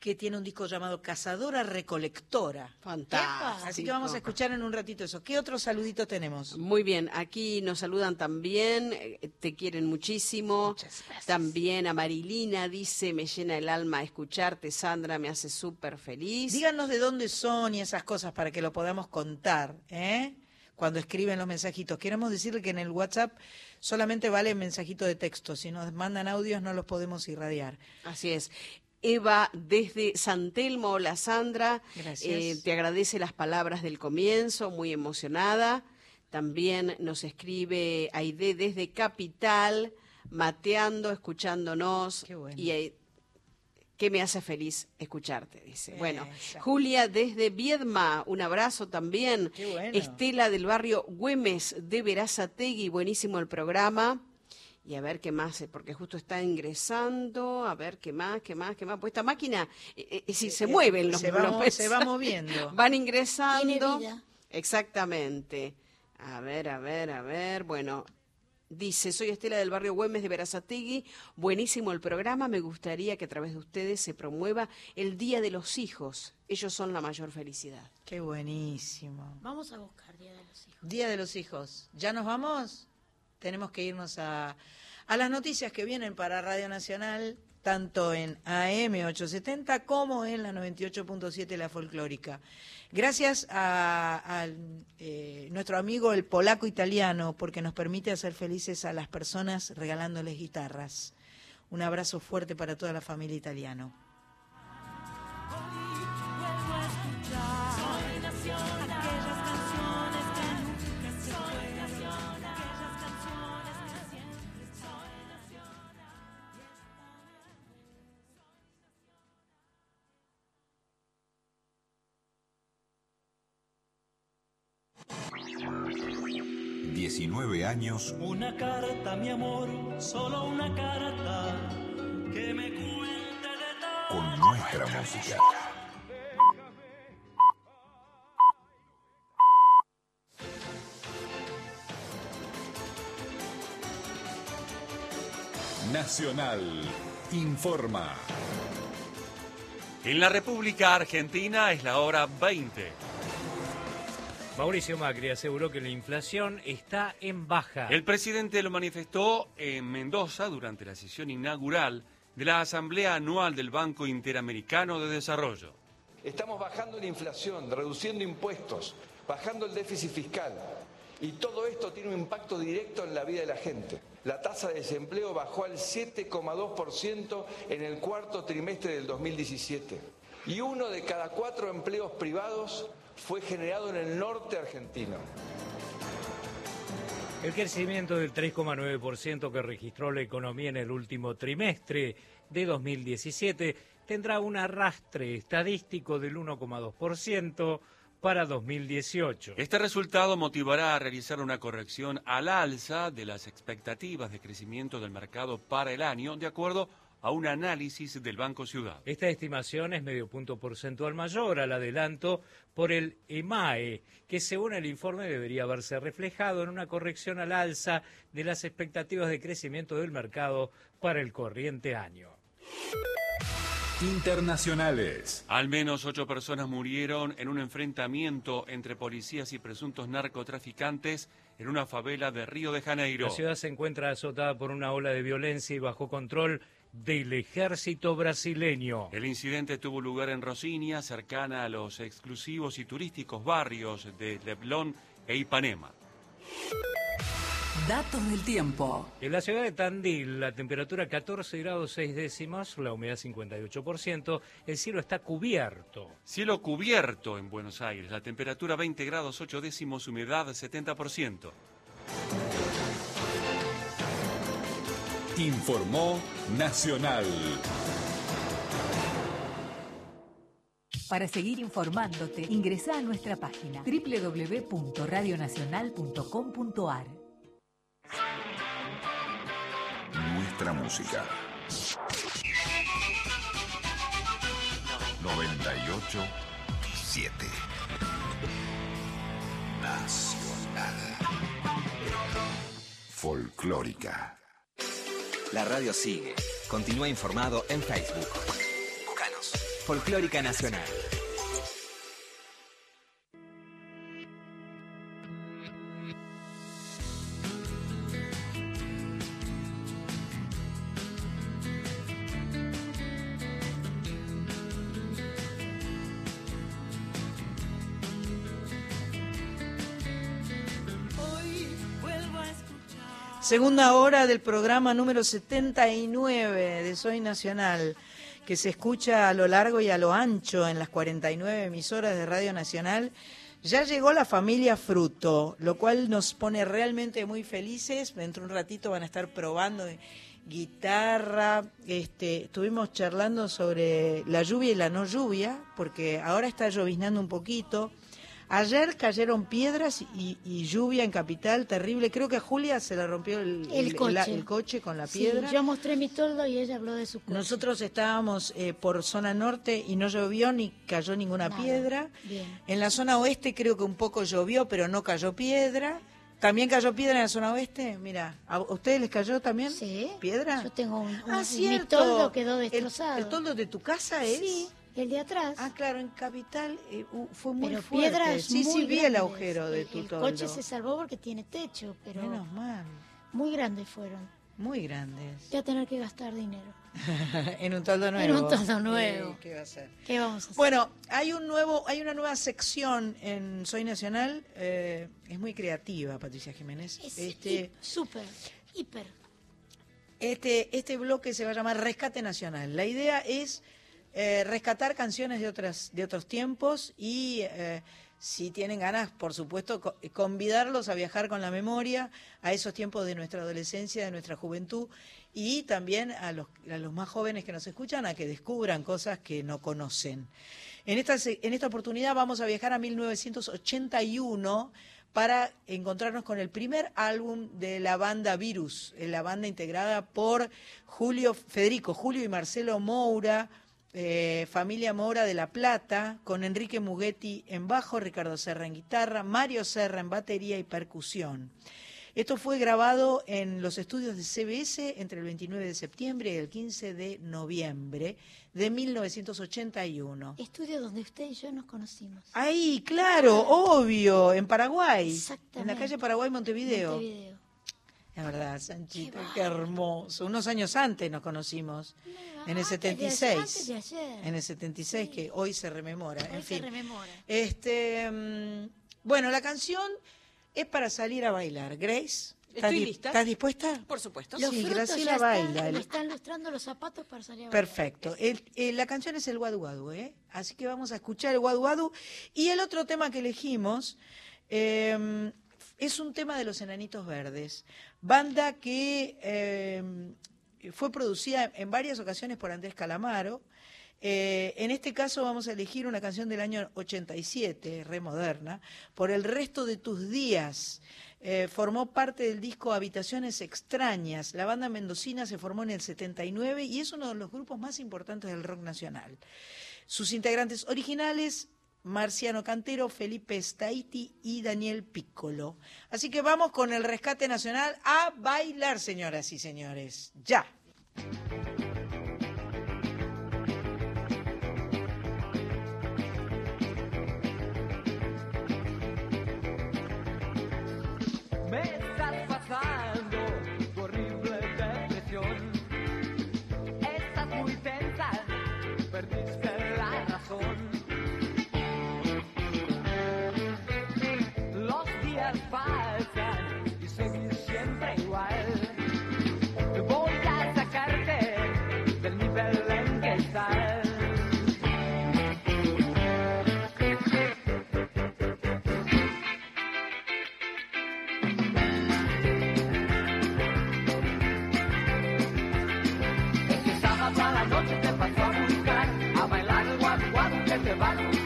que tiene un disco llamado Cazadora Recolectora. Fantástico. Así que vamos a escuchar en un ratito eso. ¿Qué otro saludito tenemos? Muy bien, aquí nos saludan también, eh, te quieren muchísimo. También a Marilina dice, me llena el alma escucharte, Sandra, me hace súper feliz. Díganos de dónde son y esas cosas para que lo podamos contar, ¿eh? Cuando escriben los mensajitos. Queremos decirle que en el WhatsApp solamente vale mensajito de texto. Si nos mandan audios no los podemos irradiar. Así es. Eva desde San Telmo, la Sandra, eh, te agradece las palabras del comienzo, muy emocionada. También nos escribe Aide desde Capital, mateando, escuchándonos. Y eh, que me hace feliz escucharte, dice. Bueno, Esa. Julia desde Viedma, un abrazo también. Qué bueno. Estela del barrio Güemes de Verazategui, buenísimo el programa. Y a ver qué más, eh, porque justo está ingresando, a ver qué más, qué más, qué más. Pues esta máquina, eh, eh, si se Eh, mueven los se va se va moviendo. Van ingresando. Tiene vida. Exactamente. A ver, a ver, a ver. Bueno, Dice, soy Estela del barrio Güemes de Verazategui, buenísimo el programa, me gustaría que a través de ustedes se promueva el Día de los Hijos, ellos son la mayor felicidad. Qué buenísimo. Vamos a buscar Día de los Hijos. Día de los Hijos. ¿Ya nos vamos? Tenemos que irnos a, a las noticias que vienen para Radio Nacional, tanto en AM 870 como en la 98.7 La Folclórica. Gracias a, a, eh, nuestro amigo el polaco italiano, porque nos permite hacer felices a las personas regalándoles guitarras. Un abrazo fuerte para toda la familia italiano. Años Una carta, mi amor, solo una carta que me cuente de todo. con nuestra música. Nacional informa. En la República Argentina es la hora 20. Mauricio Macri aseguró que la inflación está en baja. El presidente lo manifestó en Mendoza durante la sesión inaugural de la Asamblea Anual del Banco Interamericano de Desarrollo. Estamos bajando la inflación, reduciendo impuestos, bajando el déficit fiscal. Y todo esto tiene un impacto directo en la vida de la gente. La tasa de desempleo bajó al 7,2% en el cuarto trimestre del 2017. Y uno de cada cuatro empleos privados fue generado en el norte argentino. El crecimiento del 3,9% que registró la economía en el último trimestre de 2017 tendrá un arrastre estadístico del 1,2% para 2018. Este resultado motivará a realizar una corrección al alza de las expectativas de crecimiento del mercado para el año, de acuerdo a un análisis del Banco Ciudad. Esta estimación es medio punto porcentual mayor al adelanto por el EMAE, que según el informe debería verse reflejado en una corrección al alza de las expectativas de crecimiento del mercado para el corriente año. Internacionales. Al menos ocho personas murieron en un enfrentamiento entre policías y presuntos narcotraficantes en una favela de Río de Janeiro. La ciudad se encuentra azotada por una ola de violencia y bajo control del ejército brasileño. El incidente tuvo lugar en Rosinia, cercana a los exclusivos y turísticos barrios de Leblon e Ipanema. Datos del tiempo. En la ciudad de Tandil, la temperatura 14 grados 6 décimas, la humedad 58%, el cielo está cubierto. Cielo cubierto en Buenos Aires, la temperatura 20 grados 8 décimos, humedad 70%. Informó Nacional. Para seguir informándote, ingresa a nuestra página www.radionacional.com.ar. Nuestra música. 98 7 Nacional. Folclórica. La radio sigue. Continúa informado en Facebook. Búscanos. Folclórica Nacional. Segunda hora del programa número 79 de Soy Nacional, que se escucha a lo largo y a lo ancho en las 49 emisoras de Radio Nacional. Ya llegó la familia Fruto, lo cual nos pone realmente muy felices. Dentro de un ratito van a estar probando guitarra. Este, estuvimos charlando sobre la lluvia y la no lluvia, porque ahora está lloviznando un poquito. Ayer cayeron piedras y, y lluvia en Capital, terrible. Creo que a Julia se le rompió el, El coche. la- el coche con la Sí, piedra. yo mostré mi toldo y ella habló de su coche. Nosotros estábamos eh, por zona norte y no llovió ni cayó ninguna Nada. piedra. Bien. En la zona oeste creo que un poco llovió, pero no cayó piedra. ¿También cayó piedra en la zona oeste? Mira, ¿a ustedes les cayó también Sí. piedra? Yo tengo un, un- Ah, mi toldo quedó El- destrozado. ¿El, toldo de tu casa es? Sí, el de atrás. Ah, claro, en Capital eh, fue muy pero fuerte. piedras sí, sí, muy vi el agujero de El- tu el toldo. coche se salvó porque tiene techo, pero Menos mal. muy grandes fueron. Muy grandes. Voy a tener que gastar dinero. en un toldo En nuevo. un toldo nuevo. Sí, ¿Qué va a ser? ¿Qué vamos a hacer? Bueno, hay un nuevo, hay una nueva sección en Soy Nacional. eh, es muy creativa, Patricia Jiménez. Es este, súper, hiper. este, este bloque se va a llamar Rescate Nacional. La idea es eh, rescatar canciones de otras, de otros tiempos y eh, si tienen ganas, por supuesto, co- convidarlos a viajar con la memoria a esos tiempos de nuestra adolescencia, de nuestra juventud y también a los, a los más jóvenes que nos escuchan a que descubran cosas que no conocen. En esta, en esta oportunidad vamos a viajar a 1981 para encontrarnos con el primer álbum de la banda Virus, eh, la banda integrada por Julio, Federico, Julio y Marcelo Moura, eh, familia Moura de La Plata, con Enrique Mughetti en bajo, Ricardo Serra en guitarra, Mario Serra en batería y percusión. Esto fue grabado en los estudios de CBS entre el 29 de septiembre y el 15 de noviembre de 1981. Estudio donde usted y yo nos conocimos. Ahí, claro, obvio, en Paraguay, en la calle Paraguay Montevideo. Montevideo. Es verdad, Sanchito, qué, hermoso. Unos años antes nos conocimos, en el Antes de ayer, 76. antes de ayer. En el 76, que hoy se rememora. Hoy en se fin. rememora. Este, mm, bueno, la canción es para salir a bailar. Grace, ¿estás, Estoy di- lista. ¿estás dispuesta? Por supuesto. Los Sí, frutos Graciela baila. están, están lustrando los zapatos para salir a bailar. Perfecto. El- la canción es el Guadu Guadu, ¿eh? Así que vamos a escuchar el Guadu Guadu. Y el otro tema que elegimos eh, es un tema de los Enanitos Verdes. Banda que eh, fue producida en varias ocasiones por Andrés Calamaro. Eh, en este caso vamos a elegir una canción del año 87, re moderna, por el resto de tus días. Eh, formó parte del disco Habitaciones Extrañas. La banda mendocina se formó en el 79 y es uno de los grupos más importantes del rock nacional. Sus integrantes originales, Marciano Cantero, Felipe Staiti y Daniel Piccolo. Así que vamos con el rescate nacional a bailar, señoras y señores. Ya. Guadu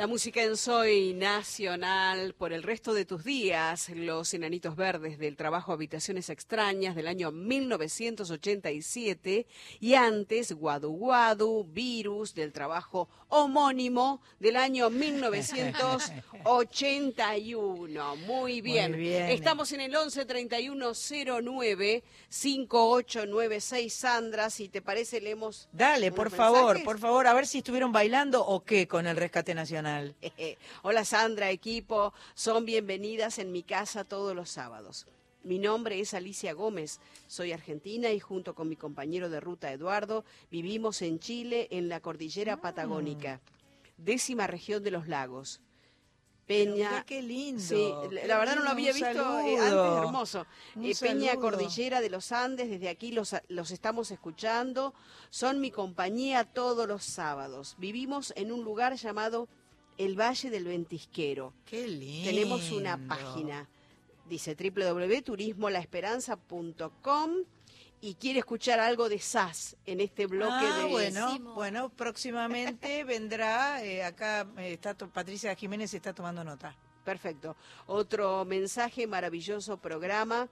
La música en Soy Nacional por el resto de tus días, Los Enanitos Verdes del trabajo Habitaciones Extrañas del año 1987 y antes Guadu Guadu, Virus del trabajo homónimo del año 1981. Muy bien. Muy bien. Estamos en el 11 31 09 5896 Sandra, si te parece leemos Dale, por favor, por favor, a ver si estuvieron bailando o qué con el rescate nacional. Hola Sandra, equipo, son bienvenidas en mi casa todos los sábados. Mi nombre es Alicia Gómez, soy argentina y junto con mi compañero de ruta Eduardo vivimos en Chile en la cordillera patagónica, décima región de los lagos. Peña, qué, qué lindo. Sí, la- qué verdad no lo había visto eh, antes, hermoso. Eh, Peña. Cordillera de los Andes, desde aquí los, los estamos escuchando. Son mi compañía todos los sábados. Vivimos en un lugar llamado el Valle del Ventisquero. Qué lindo. Tenemos una página, dice www.turismolaesperanza.com y quiere escuchar algo de SAS en este bloque Ah, de... bueno, bueno, próximamente vendrá, eh, acá eh, está Patricia Jiménez está tomando nota. Perfecto. Otro mensaje, maravilloso programa.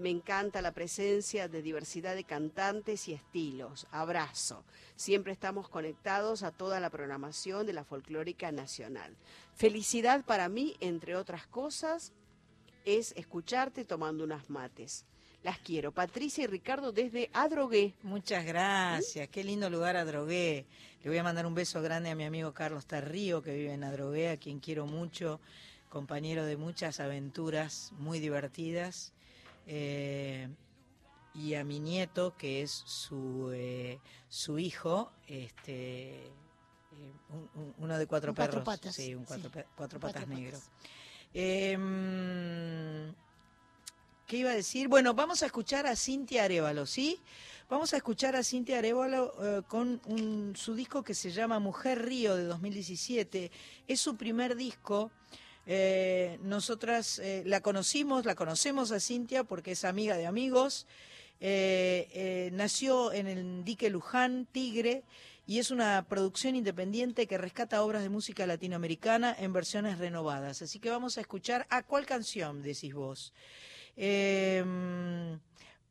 Me encanta la presencia de diversidad de cantantes y estilos. Abrazo. Siempre estamos conectados a toda la programación de la folclórica nacional. Felicidad para mí, entre otras cosas, es escucharte tomando unas mates. Las quiero. Patricia y Ricardo desde Adrogué. Muchas gracias, qué lindo lugar Adrogué. Le voy a mandar un beso grande a mi amigo Carlos Tarrío, que vive en Adrogué, a quien quiero mucho, compañero de muchas aventuras muy divertidas. Eh, y a mi nieto, que es su, eh, su hijo, este, eh, un- un- uno de cuatro Un cuatro perros. patas, Sí, un cuatro, sí. pe- cuatro patas cuatro negro. patas. Em, ¿Qué iba a decir? Bueno, vamos a escuchar a Cintia Arevalo, ¿sí? Vamos a escuchar a Cintia Arevalo eh, con un- su disco que se llama Mujer Río de 2017. Es su primer disco Eh, nosotras eh, la conocimos, la conocemos a Cintia porque es amiga de amigos. Eh, nació en el dique Luján, Tigre, y es una producción independiente que rescata obras de música latinoamericana en versiones renovadas. Así que vamos a escuchar a cuál canción decís vos.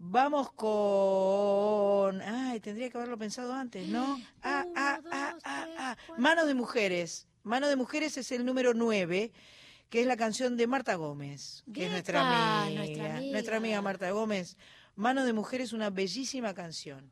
Vamos con... Ay, tendría que haberlo pensado antes, ¿no? Ah, ah, ah, ah, ah. Mano de Mujeres. Mano de Mujeres es el número 9 que es la canción de Marta Gómez, que es nuestra amiga, Nuestra amiga. nuestra amiga Marta Gómez. Mano de Mujer es una bellísima canción.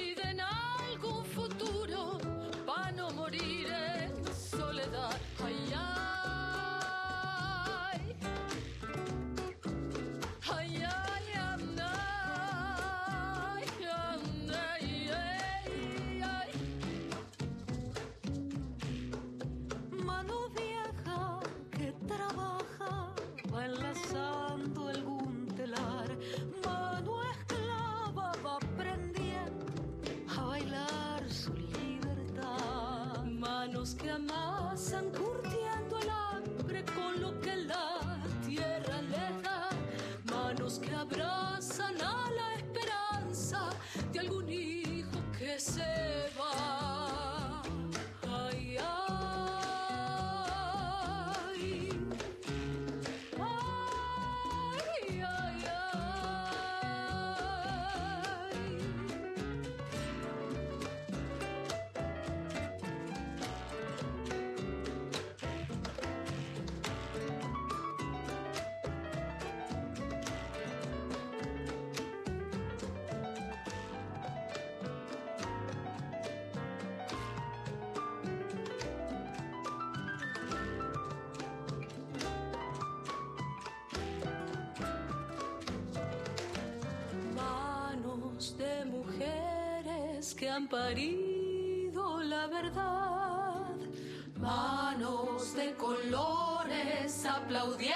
Manos que amasan curtiendo Manos de mujeres que han parido la verdad. Manos de colores aplaudiendo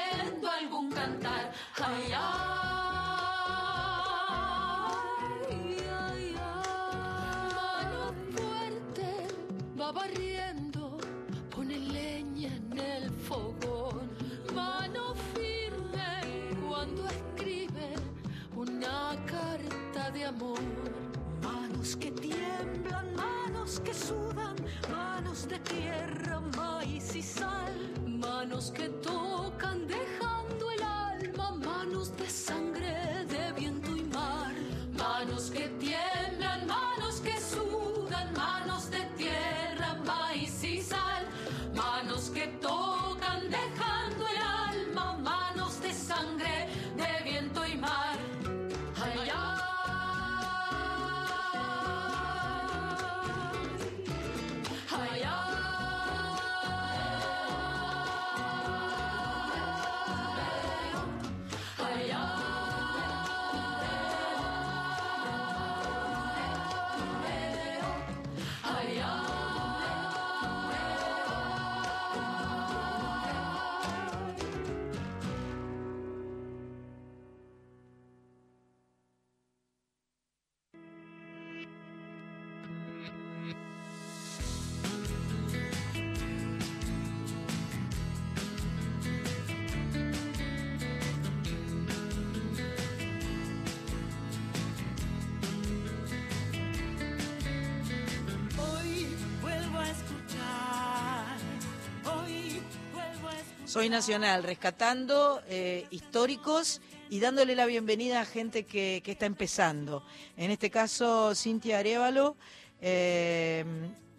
Soy Nacional, rescatando eh, históricos y dándole la bienvenida a gente que, que está empezando. En este caso, Cintia Arevalo, eh,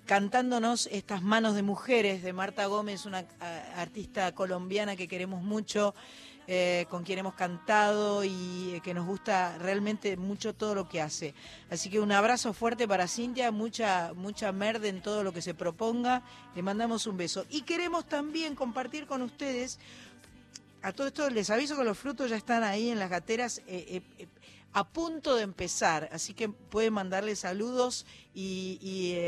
cantándonos estas manos de mujeres de Marta Gómez, una artista colombiana que queremos mucho, eh, con quien hemos cantado y eh, que nos gusta realmente mucho todo lo que hace. Así que un abrazo fuerte para Cintia, mucha, mucha merde en todo lo que se proponga. Le mandamos un beso. Y queremos también compartir con ustedes a todo esto les aviso que los frutos ya están ahí en las gateras eh, a punto de empezar, así que pueden mandarle saludos y,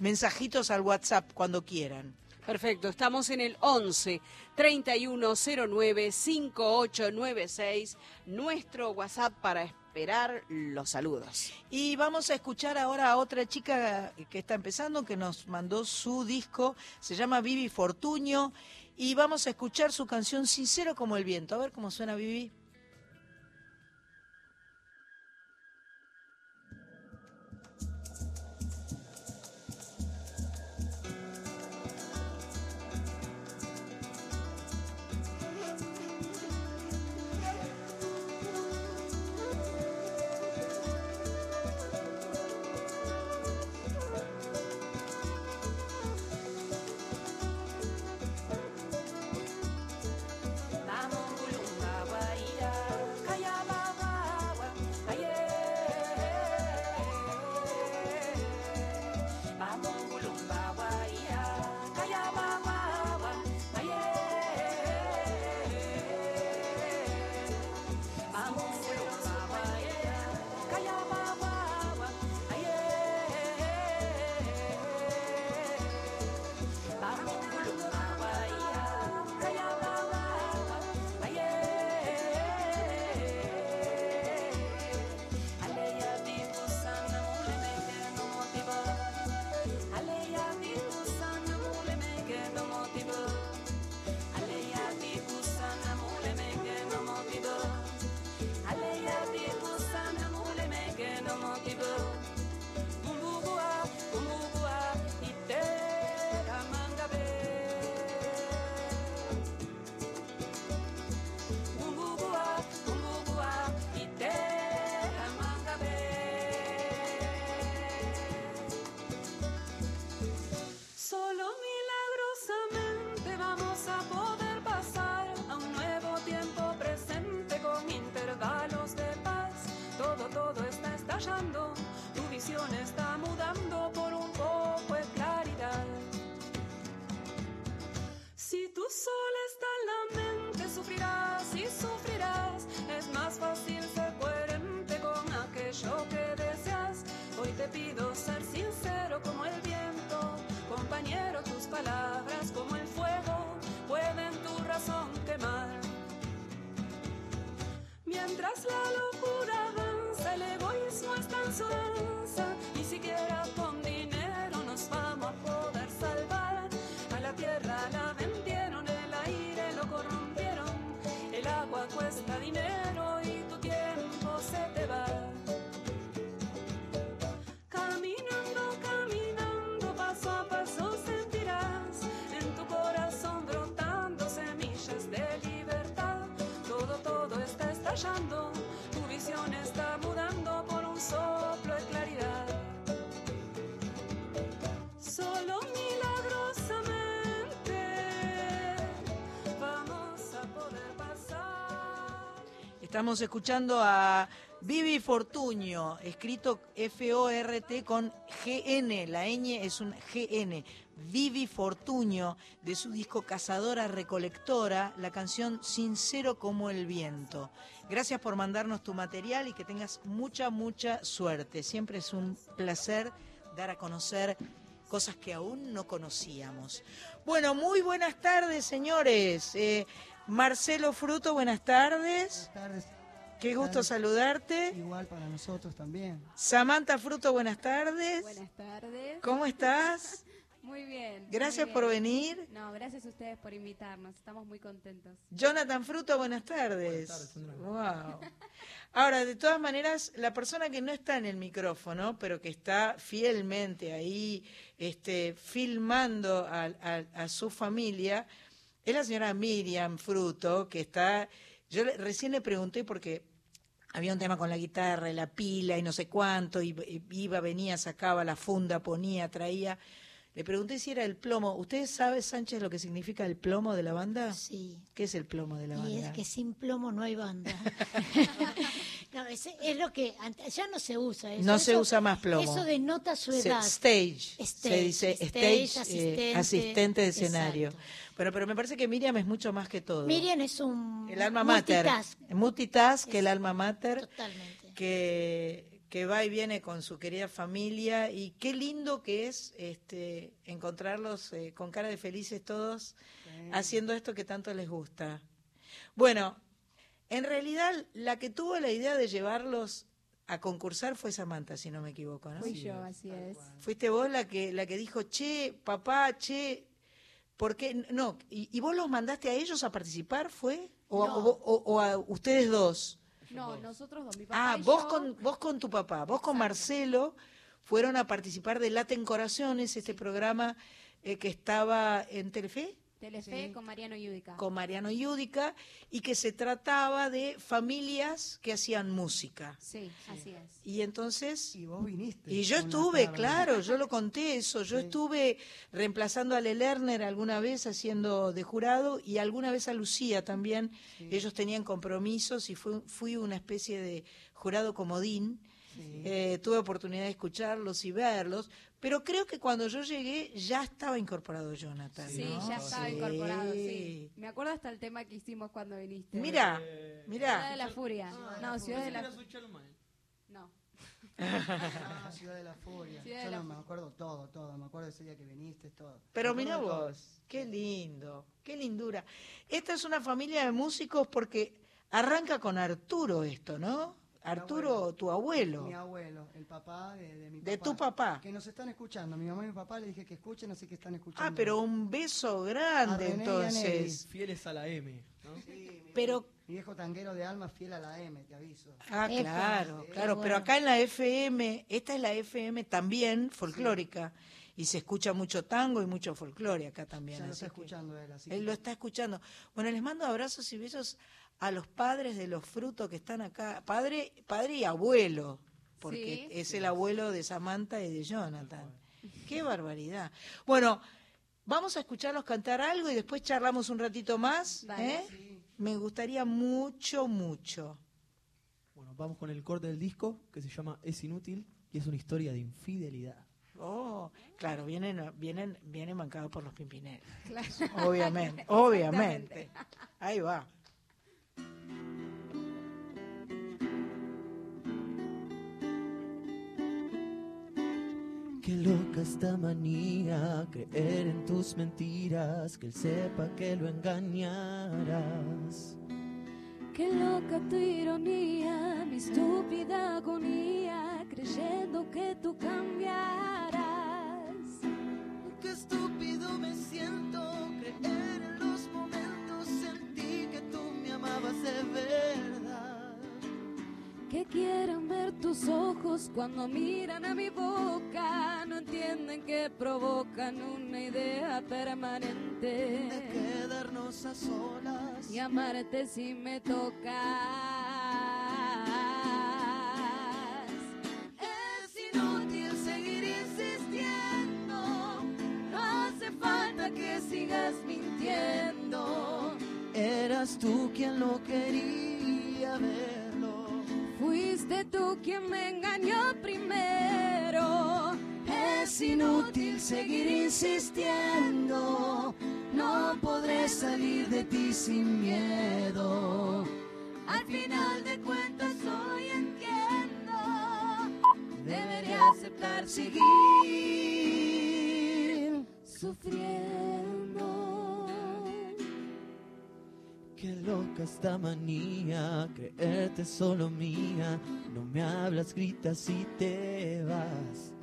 mensajitos al WhatsApp cuando quieran. Perfecto, estamos en el 11 3109 5896, nuestro WhatsApp para esperar los saludos. Y vamos a escuchar ahora a otra chica que está empezando, que nos mandó su disco, se llama Vivi Fortuño, y vamos a escuchar su canción Sincero como el viento. A ver cómo suena Vivi. Pido ser sincero como el viento, compañero, tus palabras como el fuego pueden tu razón quemar. Mientras la locura avanza, el egoísmo está en su danza. Ni siquiera Estamos escuchando a Vivi Fortuño, escrito F-O-R-T con G-N, la ñ es un G-N. Vivi Fortuño, de su disco Cazadora Recolectora, la canción Sincero como el viento. Gracias por mandarnos tu material y que tengas mucha, mucha suerte. Siempre es un placer dar a conocer cosas que aún no conocíamos. Bueno, muy buenas tardes, señores. Eh, Marcelo Fruto, buenas tardes. Buenas tardes. Qué gusto saludarte. Igual para nosotros también. Samantha Fruto, buenas tardes. Buenas tardes. ¿Cómo estás? Muy bien. Gracias muy por venir. No, gracias a ustedes por invitarnos. Estamos muy contentos. Jonathan Fruto, buenas tardes. Wow. Ahora, de todas maneras, la persona que no está en el micrófono, pero que está fielmente ahí, este, filmando a, a- a su familia, es la señora Miriam Fruto, que está, yo le- recién le pregunté porque había un tema con la guitarra y la pila y no sé cuánto, y, y iba, venía, sacaba la funda, ponía, traía. Le pregunté si era el plomo. ¿Usted sabe, Sánchez, lo que significa el plomo de la banda? Sí. ¿Qué es el plomo de la Y banda? es que sin plomo no hay banda. no, es, es lo que ya no se usa. Eso, No se Eso- usa más plomo. Eso denota su Se- edad. Stage. se Stage, dice stage, stage, eh, asistente. asistente de escenario. Bueno, pero me parece que Miriam es mucho más que todo. Miriam es un el alma mater. multitask. Multitask, el alma mater. Totalmente. Que, que va y viene con su querida familia. Y qué lindo que es este encontrarlos eh, con cara de felices todos haciendo esto que tanto les gusta. Bueno, en realidad la que tuvo la idea de llevarlos a concursar fue Samantha, si no me equivoco, ¿no? Fui yo, así es. Fuiste vos la que la que dijo, che, papá, che, ¿por qué? No, ¿y, y vos los mandaste a ellos a participar, fue? ¿O, No. o- o- o a ustedes dos? No, nosotros dos, mi papá Ah, y vos yo. con, vos con tu papá, vos con Marcelo, fueron a participar de Laten Corazones, este programa eh, que estaba en Telefe Telefe con Mariano Yudica. con Mariano Yudica y que se trataba de familias que hacían música. Sí, así es. Y entonces... Y vos viniste. Y yo estuve, tarde. claro, yo lo conté eso. Yo estuve reemplazando a Le Lerner alguna vez haciendo de jurado y alguna vez a Lucía también. Ellos tenían compromisos y fui, fui una especie de jurado comodín. Eh, tuve oportunidad de escucharlos y verlos, pero creo que cuando yo llegué ya estaba incorporado Jonathan. Sí, ¿no? ya estaba Sí. incorporado, sí. Me acuerdo hasta el tema que hicimos cuando viniste. Mira, Ciudad mira. de la Furia. no, Ciudad de la Chalmay. No. Ah, Ciudad de la Furia. Ciudad Yo la no me acuerdo todo, todo. Me acuerdo ese día que viniste, todo. Pero mira vos, qué lindo, qué lindura. Esta es una familia de músicos porque arranca con Arturo esto, ¿no? Arturo, tu abuelo. Mi abuelo, el papá de, de mi papá. De tu papá. Que nos están escuchando. Mi mamá y mi papá le dije que escuchen, así que están escuchando. Ah, pero un beso A grande y a entonces. Fieles a la M. ¿no? Pero Mi viejo tanguero de alma fiel a la M, te aviso. Ah, claro, Sí, claro, pero acá en la FM, esta es la FM también folclórica y se escucha mucho tango y mucho folclore acá también. Ya lo así está que escuchando él, así Él que- lo está escuchando. Bueno, les mando abrazos y besos a los padres de los frutos que están acá, padre, padre y abuelo, porque Sí. es el abuelo de Samantha y de Jonathan. Qué barbaridad. Bueno, vamos a escucharlos cantar algo y después charlamos un ratito más. ¿eh? Me gustaría mucho, mucho. Bueno, vamos con el corte del disco que se llama Es Inútil y es una historia de infidelidad. Oh, claro, vienen, vienen, vienen bancados por los Pimpinela. Claro. Obviamente, obviamente. Ahí va. Qué loca esta manía, creer en tus mentiras, que él sepa que lo engañarás. Qué loca tu ironía, mi estúpida agonía, creyendo que tú cambiarás. Qué estúpido me siento creer en los momentos sentí que tú me amabas de verdad. Que quieren ver tus ojos cuando miran a mi boca, no entienden que provocan una idea permanente. De quedarnos a solas. y amarte si me tocas. Es inútil seguir insistiendo. No hace falta que sigas mintiendo. Eras tú quien lo quería verlo. Fuiste tú quien me engañó primero. Es inútil seguir insistiendo. No podré salir de ti sin miedo. Al final de cuentas hoy entiendo. Debería aceptar seguir sufriendo. Qué loca esta manía, creerte solo mía. No me hablas, gritas y te vas.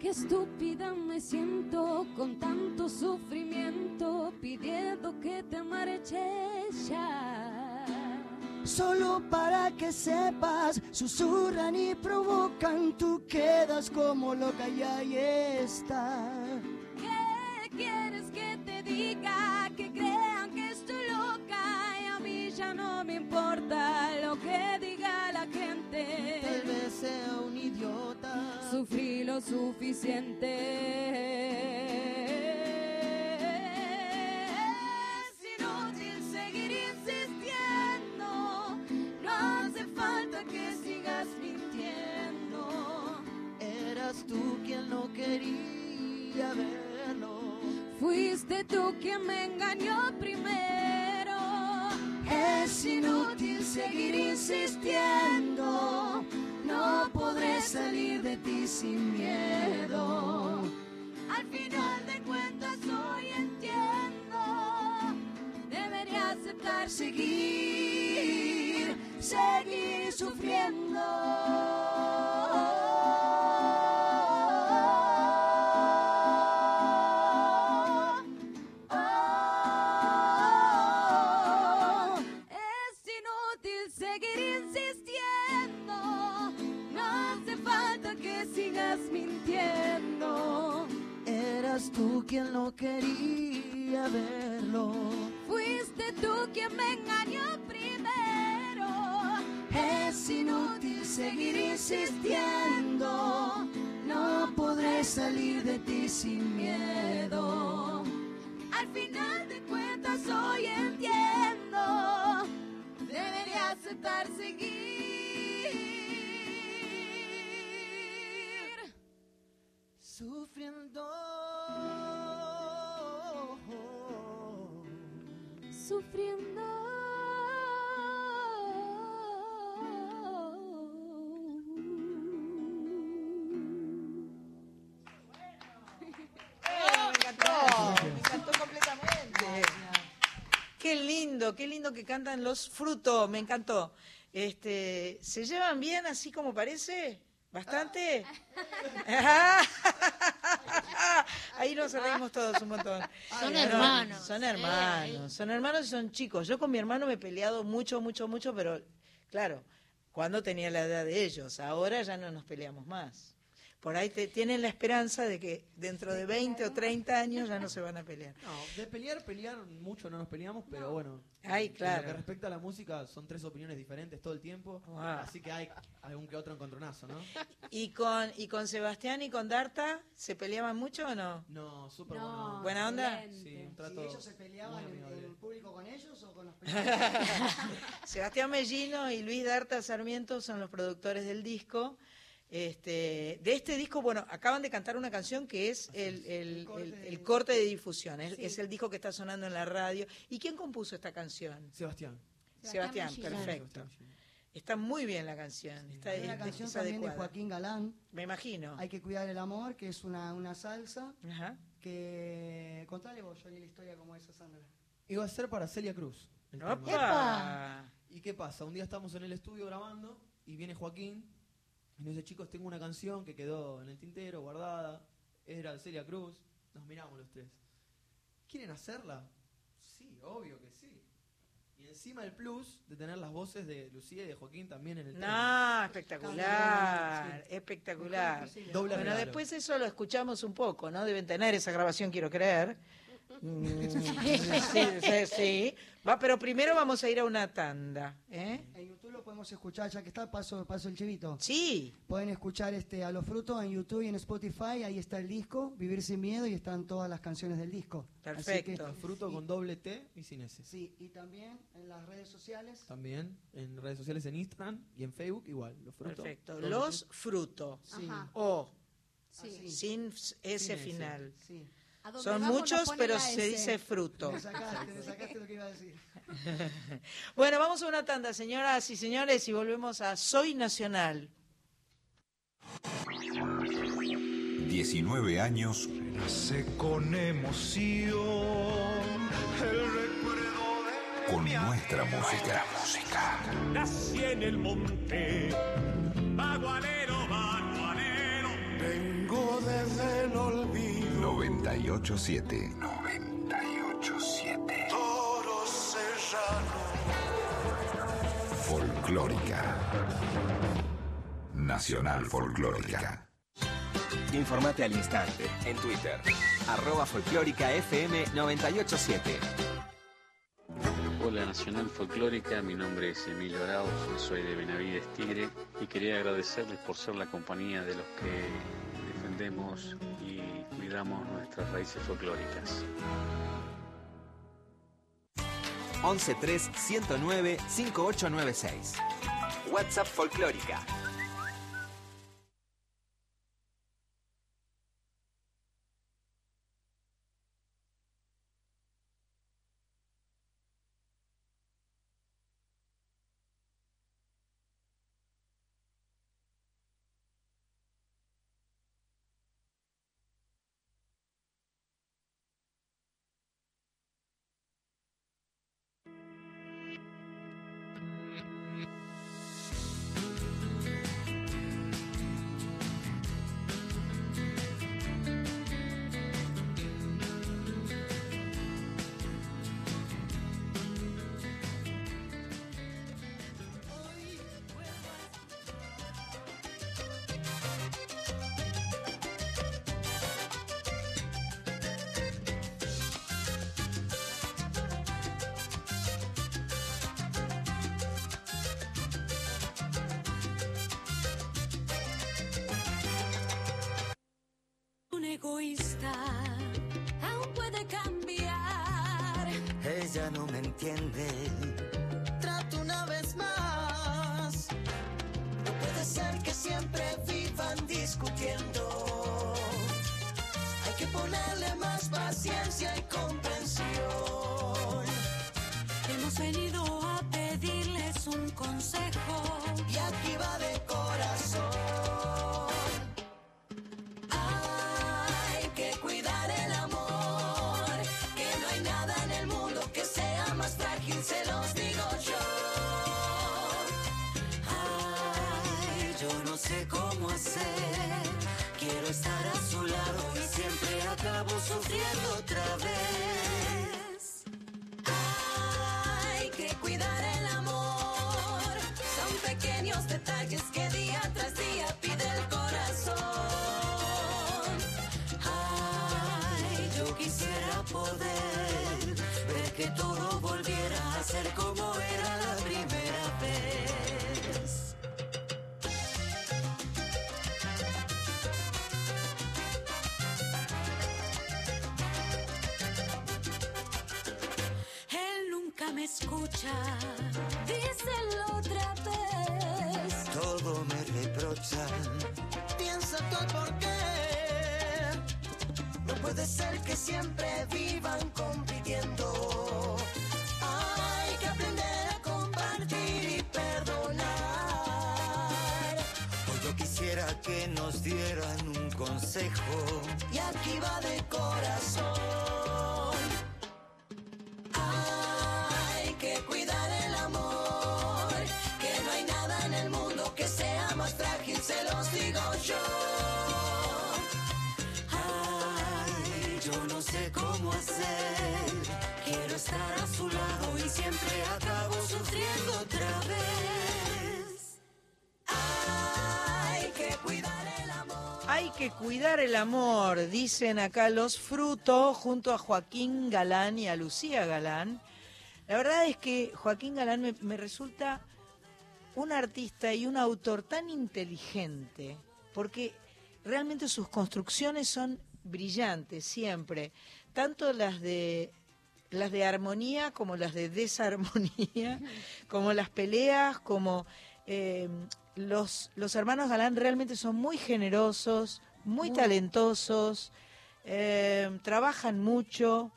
Qué estúpida me siento con tanto sufrimiento, pidiendo que te marches ya. Solo para que sepas, susurran y provocan, tú quedas como loca y ahí está. ¿Qué quieres que te diga? Que crees y a mí ya no me importa lo que diga la gente. Tal vez sea un idiota. Sufrí lo suficiente. Es inútil seguir insistiendo. No hace falta que sigas mintiendo. Eras tú quien no quería verlo. Fuiste tú quien me engañó primero. Es inútil seguir insistiendo. No podré salir de ti sin miedo. Al final de cuentas hoy entiendo. Debería aceptar seguir, seguir Debería aceptar qué lindo que cantan los frutos, me encantó. Este, ¿se llevan bien así como parece? ¿Bastante? Ahí nos reímos todos un montón. Son No, hermanos. Son hermanos, son hermanos y son chicos. Yo con mi hermano me he peleado mucho, mucho, mucho, pero claro, cuando tenía la edad de ellos, ahora ya no nos peleamos más. Por ahí te, tienen la esperanza de que dentro de 20 o 30 años ya no se van a pelear. No, de pelear, pelear mucho no nos peleamos, pero bueno. Ay, en claro. lo que respecta a la música, son tres opiniones diferentes todo el tiempo. Wow. Así que hay algún que otro encontronazo, ¿no? ¿Y con, ¿Y con Sebastián y con Darta se peleaban mucho o no? No, súper No, bueno. ¿Buena onda? Sí, un trato. Si ellos se peleaban en, en público con ellos o con los Sebastián Mellino y Luis Darta Sarmiento son los productores del disco. Este, de este disco, bueno, acaban de cantar una canción que es el, el- el- el corte de difusión, es, es el disco que está sonando en la radio. ¿Y quién compuso esta canción? Sebastián. Sebastián, perfecto. Está muy bien la canción. Está, una es- canción es también de. Joaquín Galán. Me imagino. Hay que cuidar el amor, que es una, una salsa. Ajá. Que. Contale vos, Johnny, la historia como esa, Sandra. Iba a ser para Celia Cruz. ¿Y qué pasa? Un día estamos en el estudio grabando y viene Joaquín y nos dice, chicos, tengo una canción que quedó en el tintero, guardada. Era de Celia Cruz. Nos miramos los tres. ¿Quieren hacerla? Sí, obvio que sí. Y encima el plus de tener las voces de Lucía y de Joaquín también en el tema. No, espectacular, Sí. espectacular. Doble bueno, regalo. después eso lo escuchamos un poco, ¿no? Deben tener esa grabación, quiero creer. Mm, sí, sí, sí. Va, pero primero vamos a ir a una tanda, ¿eh? En YouTube lo podemos escuchar, ya que está, paso, paso el chivito. Sí. Pueden escuchar este A los Frutos en YouTube y en Spotify, ahí está el disco, Vivir sin Miedo, y están todas las canciones del disco. Así que- Fruto con doble T y sin S. Sí, y también en las redes sociales. También en redes sociales en Instagram y en Facebook igual. Los frutos. Perfecto. Los frutos. Sí. O. Sí. Sin S S. final. Sí. Son vamos muchos, pero se dice fruto. Me sacaste, me sacaste lo que iba a decir. bueno, vamos a una tanda, señoras y señores, y volvemos a Soy Nacional. 19 años. Nace con emoción el recuerdo de Con nuestra música. Nací en el monte, bagualero, bagualero. Vengo desde el olvido. 987. 987. Toro serrano. Folclórica. Nacional Folclórica. Informate al instante en Twitter. Arroba folclórica FM 987. Hola Nacional Folclórica, mi nombre es Emilio Arauz, soy de Benavides Tigre y quería agradecerles por ser la compañía de los que defendemos y cuidamos nuestras raíces folclóricas. 113 109 5896. WhatsApp Folclórica. Egoísta aún puede cambiar. Ella no me entiende. Trato una vez más. No puede ser que siempre vivan discutiendo. Escucha. Díselo otra vez. Todo me reprochan. Piensa el por qué. No puede ser que siempre vivan compitiendo. Hay que aprender a compartir y perdonar. Hoy yo quisiera que nos dieran un consejo. Y aquí va de cuidar el amor, dicen acá los frutos, junto a Joaquín Galán y a Lucía Galán. La verdad es que Joaquín Galán me, me resulta un artista y un autor tan inteligente, porque realmente sus construcciones son brillantes siempre, tanto las de las de armonía como las de desarmonía, como las peleas, como eh, los, los hermanos Galán realmente son muy generosos, muy talentosos, eh, trabajan mucho.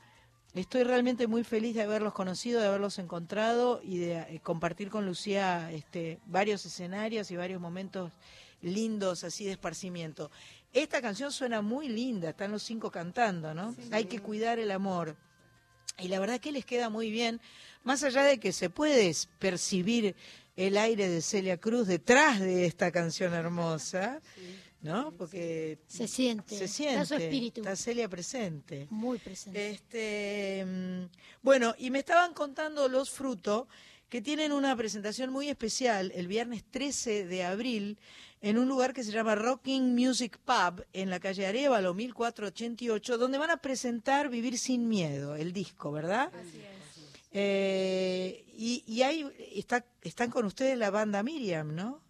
Estoy realmente muy feliz de haberlos conocido, de haberlos encontrado y de eh, compartir con Lucía este, varios escenarios y varios momentos lindos así de esparcimiento. Esta canción suena muy linda, están los cinco cantando, ¿no? Hay que cuidar el amor. Y la verdad que les queda muy bien, más allá de que se puede percibir el aire de Celia Cruz detrás de esta canción hermosa, ¿no? Porque Se siente, se está siente, su espíritu. está Celia presente. Muy presente. Este, mm, bueno, y me estaban contando los frutos que tienen una presentación muy especial el viernes 13 de abril en un lugar que se llama Rocking Music Pub en la calle Arevalo 1488, donde van a presentar Vivir sin Miedo, el disco, ¿verdad? Eh, y, y ahí está, están con ustedes la banda Miriam, ¿no?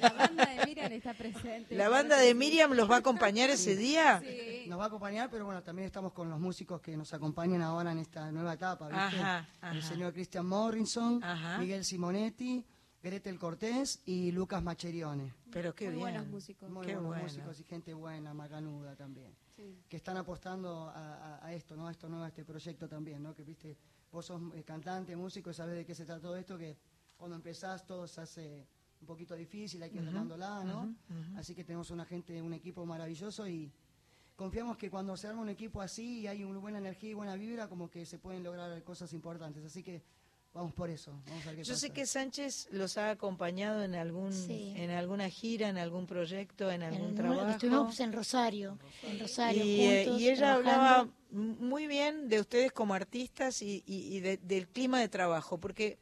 La banda de Miriam está presente. ¿La banda de Miriam los va a acompañar ese día? Nos va a acompañar, pero bueno, también estamos con los músicos que nos acompañan ahora en esta nueva etapa, ¿viste? Ajá, El ajá. señor Christian Morrison, Ajá. Miguel Simonetti, Gretel Cortés y Lucas Macherione. Pero qué Muy bien. buenos músicos. Muy Qué buenos bueno. músicos y gente buena, macanuda también. Sí. Que están apostando a, a- a esto, ¿no? A esto nuevo, a este proyecto también, ¿no? Que viste, vos sos eh, cantante, músico, y sabés de qué se trata todo esto, que cuando empezás todo se hace un poquito difícil, hay que ir Ujú, remándola, ¿no? Así que tenemos una gente, un equipo maravilloso y confiamos que cuando se arma un equipo así y hay una buena energía y buena vibra, como que se pueden lograr cosas importantes. Así que vamos por eso. Vamos a ver qué Yo sé que Sánchez los ha acompañado en algún Sí. en alguna gira, en algún proyecto, en algún En- trabajo. Estuvimos en Rosario, en Rosario y, eh, juntos, y ella trabajando. hablaba muy bien de ustedes como artistas y, y- y de- del clima de trabajo, porque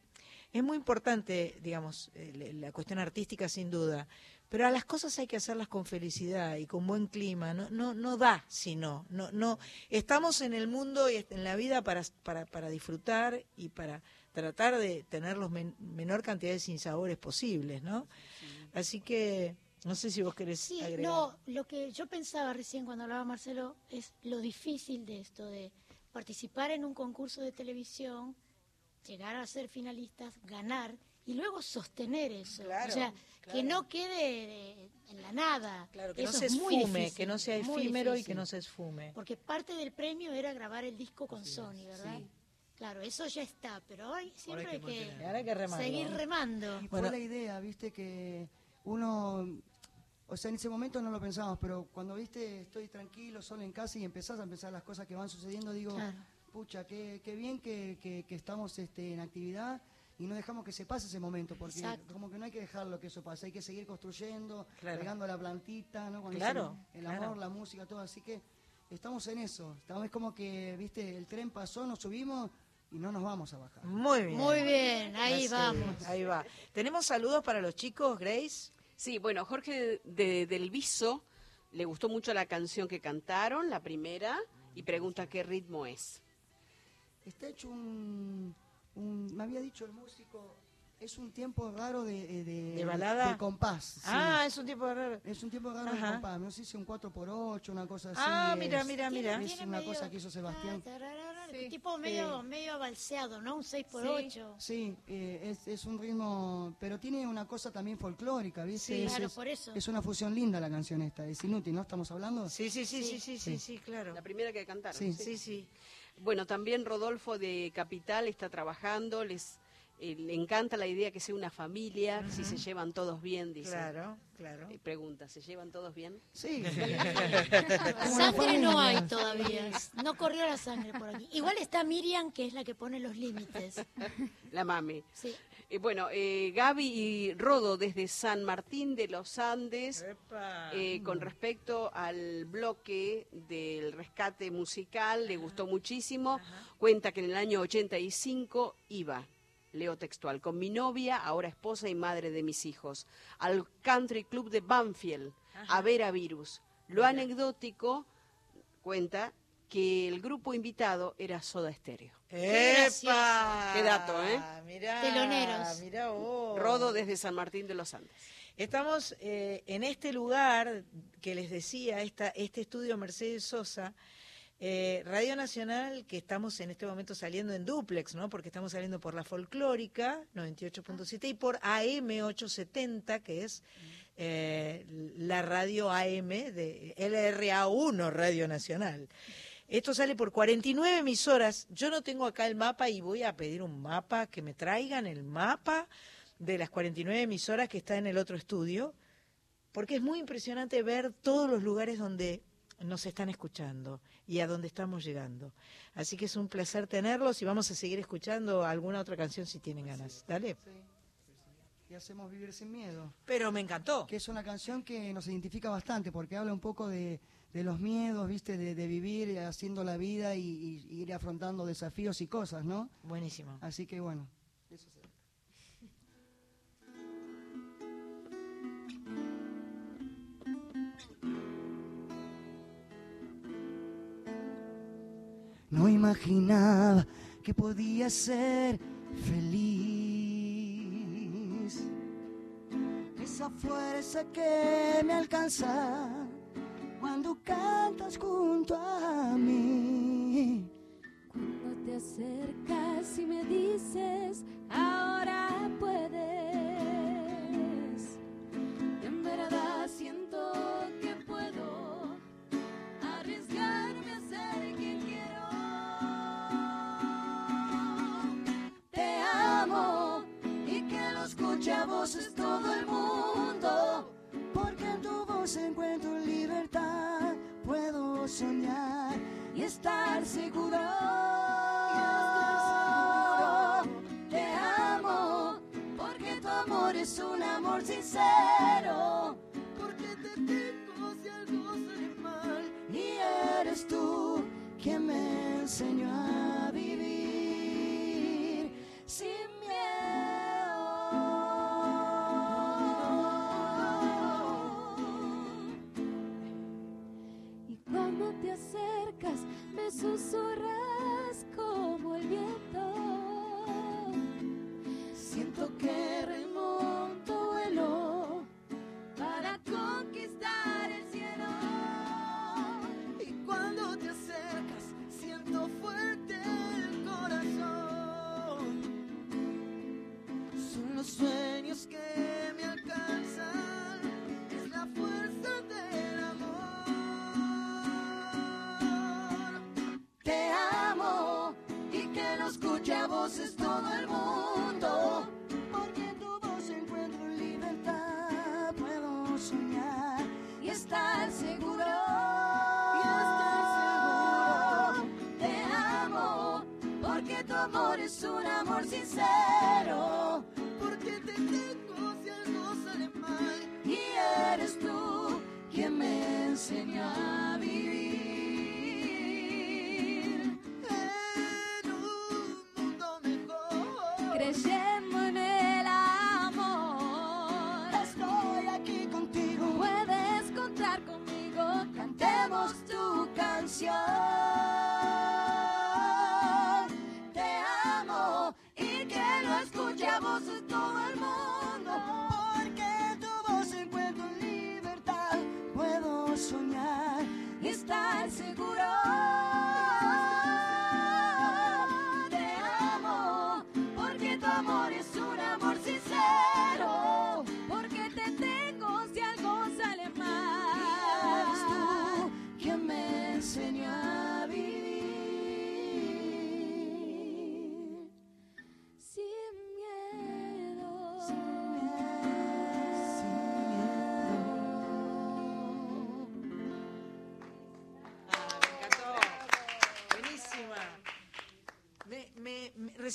es muy importante, digamos, eh, la cuestión artística sin duda, pero a las cosas hay que hacerlas con felicidad y con buen clima, no, no, no da si no, no, no, estamos en el mundo y en la vida para, para, para disfrutar y para tratar de tener los men- menor cantidad de sinsabores posibles, ¿no? Así que, no sé si vos querés Sí, agregar. no, lo que yo pensaba recién cuando hablaba Marcelo es lo difícil de esto, de participar en un concurso de televisión, llegar a ser finalistas, ganar y luego sostener eso. Claro, o sea, que no quede de- en la nada. Claro, que Eso no se es muy esfume, difícil, que no sea efímero y que no se esfume. Porque parte del premio era grabar el disco con Sony, ¿verdad? Claro, eso ya está, pero hoy siempre hay que, hay seguir remando. Y fue la idea, viste, que uno, o sea, en ese momento no lo pensábamos, pero cuando viste, estoy tranquilo, solo en casa y empezás a pensar las cosas que van sucediendo, digo, Claro. Pucha, qué, qué bien que, que- que estamos este, en actividad y no dejamos que se pase ese momento, porque Exacto. como que no hay que dejarlo que eso pase, hay que seguir construyendo, Claro. regando la plantita, ¿no? Ese- Claro, el amor, claro. la música, todo, así que estamos en eso, estamos es como que, viste, el tren pasó, nos subimos y no nos vamos a bajar. Muy bien. Muy bien, ahí Así, vamos. Ahí va. ¿Tenemos saludos para los chicos, Grace? Sí, bueno, Jorge de, del Viso le gustó mucho la canción que cantaron, la primera, y pregunta qué ritmo es. Está hecho un, un- Me había dicho el músico, es un tiempo raro de... ¿De, ¿De balada? de compás. sí. Ah, es un tiempo raro. Es un tiempo raro Ajá. de compás. No sé si un 4x8, una cosa así. Ah, es- mira, mira, mira. Es una cosa que hizo Sebastián. Tipo medio, medio abalseado, ¿no? Un 6x8. Sí, eh, es, es un ritmo, pero tiene una cosa también folclórica, ¿viste? Sí, es, claro, es- por eso. es una fusión linda la canción esta, es inútil, ¿no? ¿Estamos hablando? Sí, sí, sí, sí, sí, sí, sí, claro. La primera que cantaron. Sí. Sí, sí. Bueno, también Rodolfo de Capital está trabajando, les eh, le encanta la idea que sea una familia, si se llevan todos bien, dice. Claro, claro. Eh, pregunta, ¿se llevan todos bien? Sí. Sangre no hay todavía. No corrió la sangre por aquí. Igual está Miriam, que es la que pone los límites. La mami. Sí. Eh, bueno, eh, Gaby y Rodo desde San Martín de los Andes, eh, con respecto al bloque del rescate musical, le gustó muchísimo. Cuenta que en el año 85 iba, leo textual, con mi novia, ahora esposa y madre de mis hijos, al Country Club de Banfield a ver a Virus. Lo anecdótico cuenta que el grupo invitado era Soda Stereo. ¡Epa! Qué dato, ¿eh? Mirá, Teloneros. Mirá vos. Rodo desde San Martín de los Andes. Estamos eh, en este lugar que les decía, esta, este estudio Mercedes Sosa, eh, Radio Nacional, que estamos en este momento saliendo en duplex, ¿no? Porque estamos saliendo por la folclórica 98.7 y por AM 870, que es eh, la radio AM de LRA1 Radio Nacional. Esto sale por 49 emisoras. Yo no tengo acá el mapa y voy a pedir un mapa, que me traigan el mapa de las 49 emisoras que está en el otro estudio, porque es muy impresionante ver todos los lugares donde nos están escuchando y a dónde estamos llegando. Así que es un placer tenerlos y vamos a seguir escuchando alguna otra canción si tienen ganas. Dale. Y hacemos Vivir sin Miedo. Pero me encantó. Que es una canción que nos identifica bastante porque habla un poco de, de los miedos, ¿viste? De, de vivir haciendo la vida y, y- y ir afrontando desafíos y cosas, ¿no? Buenísimo. Así que bueno. eso se- No imaginaba que podía ser feliz. esa fuerza que me alcanza cantas junto a mí. Cuando te acercas y me dices, estar seguro. Te amo, porque tu amor es un amor sincero. porque te tengo si algo sale mal. Y eres tú quien me enseñó a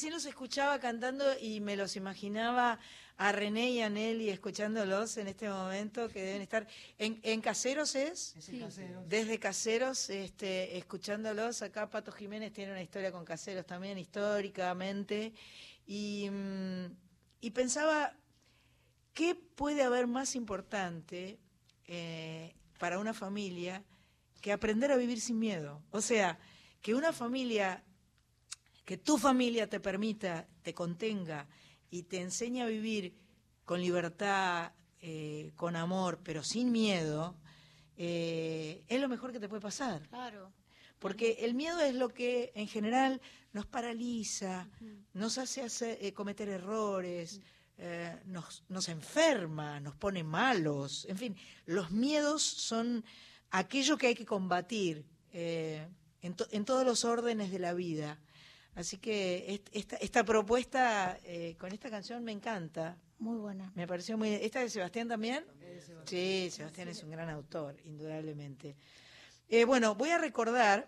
recién los escuchaba cantando y me los imaginaba a René y a Nelly escuchándolos en este momento que deben estar en, en caseros es Caseros. desde caseros este escuchándolos. Acá Pato Jiménez tiene una historia con caseros también históricamente. Y, mm, y pensaba qué puede haber más importante eh, para una familia que aprender a vivir sin miedo o sea que una familia que tu familia te permita, te contenga y te enseñe a vivir con libertad, eh, con amor, pero sin miedo, eh, es lo mejor que te puede pasar. Claro. Porque el miedo es lo que en general nos paraliza, nos hace eh, cometer errores, nos, nos enferma, nos pone malos. En fin, los miedos son aquello que hay que combatir en, to- en todos los órdenes de la vida. Así que est- esta, esta propuesta eh, con esta canción me encanta. Muy buena. Me pareció muy... ¿Esta de Sebastián también? Sí, Sebastián es un gran autor, indudablemente. Eh, bueno, voy a recordar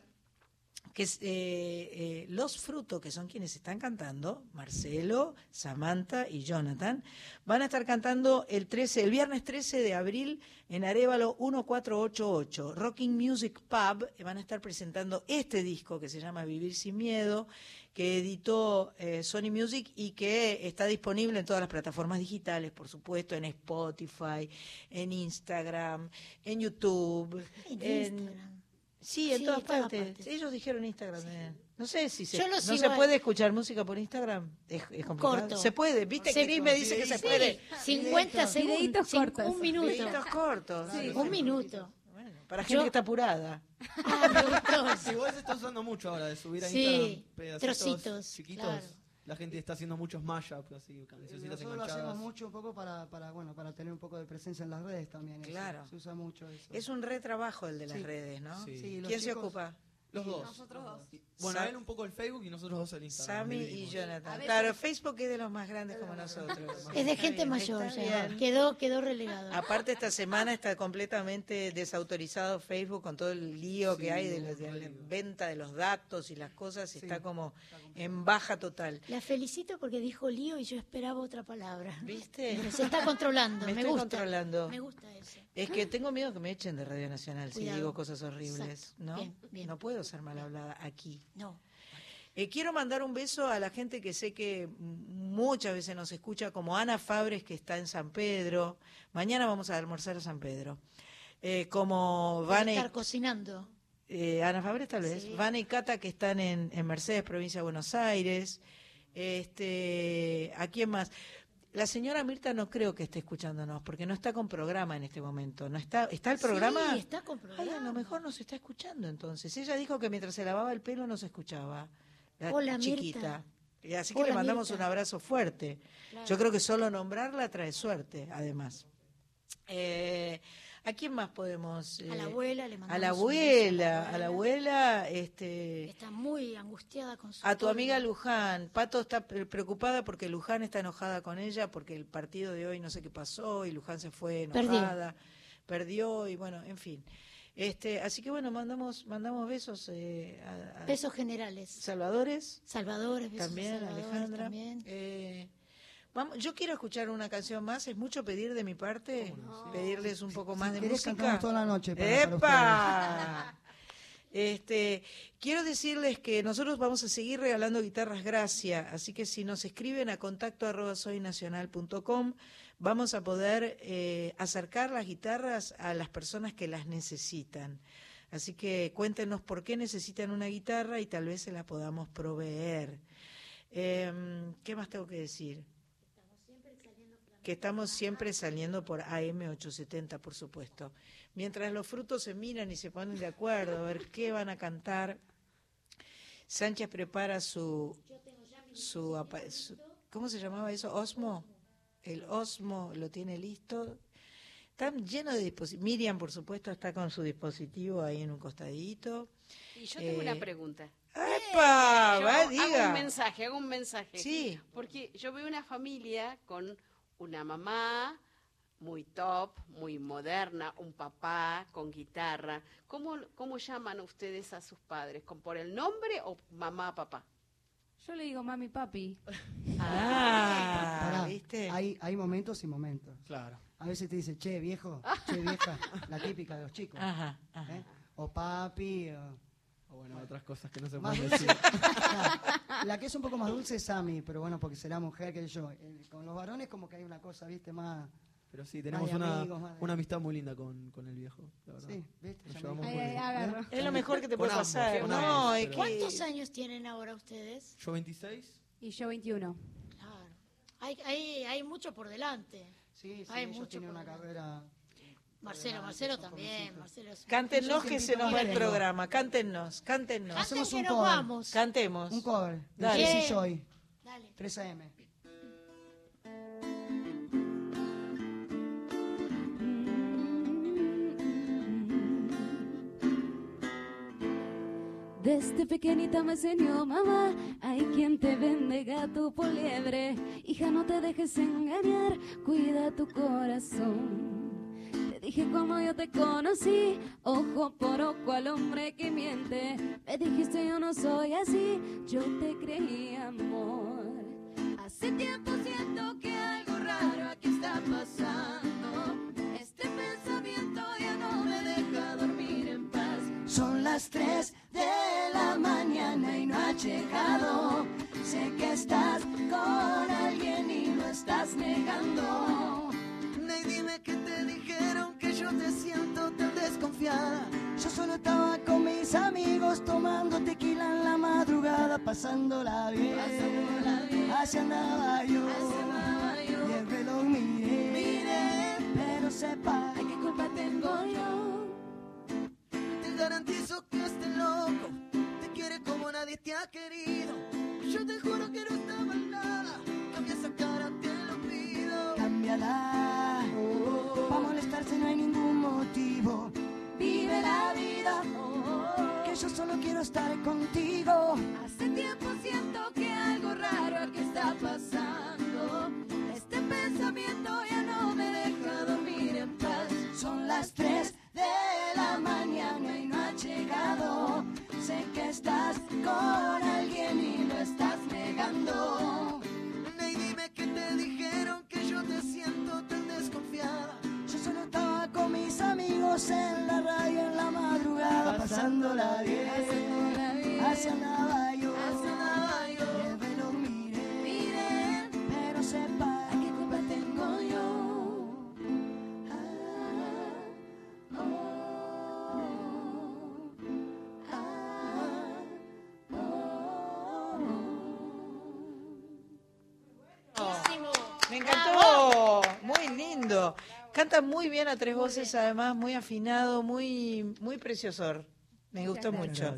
que es, eh, eh, los frutos, que son quienes están cantando, Marcelo, Samantha y Jonathan, van a estar cantando el 13, el viernes 13 de abril en Arevalo 1488, Rocking Music Pub, eh, van a estar presentando este disco que se llama Vivir sin Miedo, que editó eh, Sony Music y que está disponible en todas las plataformas digitales, por supuesto, en Spotify, en Instagram, en YouTube, En en... Instagram. Sí, en Sí, todas partes. partes. Ellos dijeron Instagram también. No sé si se, no se a- puede escuchar música por Instagram. Es, es complicado. Corto. Se puede, viste Se- que Cris me dice que se Sí, puede. 50 segundos. Cortos. Un minuto. Videitos cortos. Un minuto. Para gente Yo- que está apurada. Ah, me gustó eso. Igual se está usando mucho ahora de subir a Sí, Instagram pedacitos trocitos, chiquitos. claro. La gente está haciendo muchos mashups así, cancioncitas Nosotros lo hacemos mucho un poco para, para, bueno, para tener un poco de presencia en las redes también. eso. Claro. Se usa mucho eso. Es un retrabajo el de las Sí. redes, ¿no? Sí. ¿Quién se ocupa? Los dos. Nosotros dos. Bueno, Sa- él un poco el Facebook y nosotros dos el Instagram. Sammy y. Jonathan. Claro, Facebook es de los más grandes como nosotros. Es de gente mayor ya. Quedó, quedó relegado. Aparte esta semana está completamente desautorizado Facebook con todo el lío que hay de la, de la venta de los datos y las cosas, está como en baja total. La felicito porque dijo lío y yo esperaba otra palabra. ¿Viste? Pero se está controlando, Me me, estoy gusta. controlando. Me gusta eso. Es que tengo miedo que me echen de Radio Nacional si digo cosas horribles, Exacto. ¿no? Bien, bien. No puedo ser mal hablada aquí. No. Eh, quiero mandar un beso a la gente que sé que muchas veces nos escucha, como Ana Fabres, que está en San Pedro. Mañana vamos a almorzar a San Pedro. Eh, como Vane, estar cocinando. eh, Ana Fabres tal vez, Sí. Vane y Cata que están en, en Mercedes, provincia de Buenos Aires. Este, ¿A quién más? La señora Mirta no creo que esté escuchándonos, porque no está con programa en este momento. ¿No está, ¿Está el programa? Sí, está con programa. Ay, a lo mejor nos está escuchando entonces. Ella dijo que mientras se lavaba el pelo nos escuchaba. La Hola, chiquita. Mirta. Y así que Hola, le mandamos Mirta. un abrazo fuerte. Claro. Yo creo que solo nombrarla trae suerte, además. Eh, ¿A quién más podemos? A la eh, abuela le A mandamos la un beso abuela, a la abuela, este, Está muy angustiada con su a tu amiga Luján. Pato está pre- preocupada porque Luján está enojada con ella porque el partido de hoy no sé qué pasó y Luján se fue Perdió. enojada, perdió y bueno, en fin. Este, así que bueno, mandamos mandamos besos eh, a, a Besos generales. Salvadores, Salvadores, besos a también Salvadores Alejandra. también. Eh, vamos, yo quiero escuchar una canción más, es mucho pedir de mi parte, pedirles un poco más de música. toda la noche para- para ¡Epa! Este, quiero decirles que nosotros vamos a seguir regalando guitarras gracia, así que si nos escriben a contacto arroba soynacional.com vamos a poder eh, acercar las guitarras a las personas que las necesitan. Así que cuéntenos por qué necesitan una guitarra y tal vez se la podamos proveer. Em, ¿Qué más tengo que decir? Que estamos siempre saliendo por AM870, por supuesto. Mientras los frutos se miran y se ponen de acuerdo a ver qué van a cantar, Sánchez prepara su, su, su- ¿cómo se llamaba eso? Osmo. El Osmo lo tiene listo. Están llenos de dispositivos. Miriam, por supuesto, está con su dispositivo ahí en un costadito. Y yo tengo Eh, una pregunta. ¡Epa! Yo Va, hago diga. un mensaje, hago un mensaje. Sí. Porque yo veo una familia con una mamá muy top, muy moderna, un papá con guitarra. ¿Cómo, cómo llaman ustedes a sus padres? ¿Con por el nombre o mamá, papá? Yo le digo mami, papi. Ah, Pará, ¿viste? Hay, hay momentos y momentos. Claro. A veces te dice, che, viejo, che, vieja, la típica de los chicos. Ajá, ajá. ¿eh? O papi, o... O bueno, otras cosas que no se pueden decir. Claro. La que es un poco más dulce es Sammy, pero bueno, porque será mujer que yo. Eh, Con los varones como que hay una cosa, viste, más... Pero sí, tenemos una, amigos, una amistad muy linda con, con el viejo, la verdad. Sí, viste, Nos llevamos me muy bien. Ay, ay, agarro. Es lo mejor que te puede ambos, pasar. No, ambos, es pero- ¿Cuántos que... años tienen ahora ustedes? Yo 26. Y yo 21. Claro. Hay, hay, hay mucho por delante. Sí, sí, Hay ellos mucho tienen por una delante. carrera... Marcelo, Marcelo también. Marcelo es un- Cántenos que se nos va el programa. Cántenos, cántenos. Hacemos que un nos cover. vamos. Cantemos. Un cover. De Dale. Jesse Joy. Dale. 3 AM. Desde pequeñita me enseñó mamá, hay quien te vende gato por liebre. Hija, no te dejes engañar, cuida tu corazón. Dije cuando yo te conocí, ojo por ojo al hombre que miente. Me dijiste yo no soy así, yo te creí amor. Hace tiempo siento que algo raro aquí está pasando. Este pensamiento ya no me deja dormir en paz. Son las 3 de la mañana y no ha llegado. Sé que estás con alguien y lo estás negando. Dime que te dijeron que yo te siento tan desconfiada. Yo solo estaba con mis amigos tomando tequila en la madrugada. pasándola bien, hacia andaba yo, y el reloj mire, pero sepa, ¿qué culpa tengo yo? Te garantizo que este loco te quiere como nadie te ha querido. Yo te juro que no está mal nada. Cambia esa cara, te lo pido. cámbiala, no hay ningún motivo, vive la vida, que yo solo quiero estar contigo. Hace tiempo siento que algo raro aquí está pasando. Este pensamiento ya no me deja dormir en paz. Son las 3 de la mañana y no ha llegado. Sé que estás con alguien y lo estás negando. Ney, dime que te dijeron que yo te siento tan desconfiada. Amigos en la radio en la madrugada, pasándola bien. Hacia andaba muy bien a tres voces, además muy afinado, muy muy preciosor. Me gustó mucho.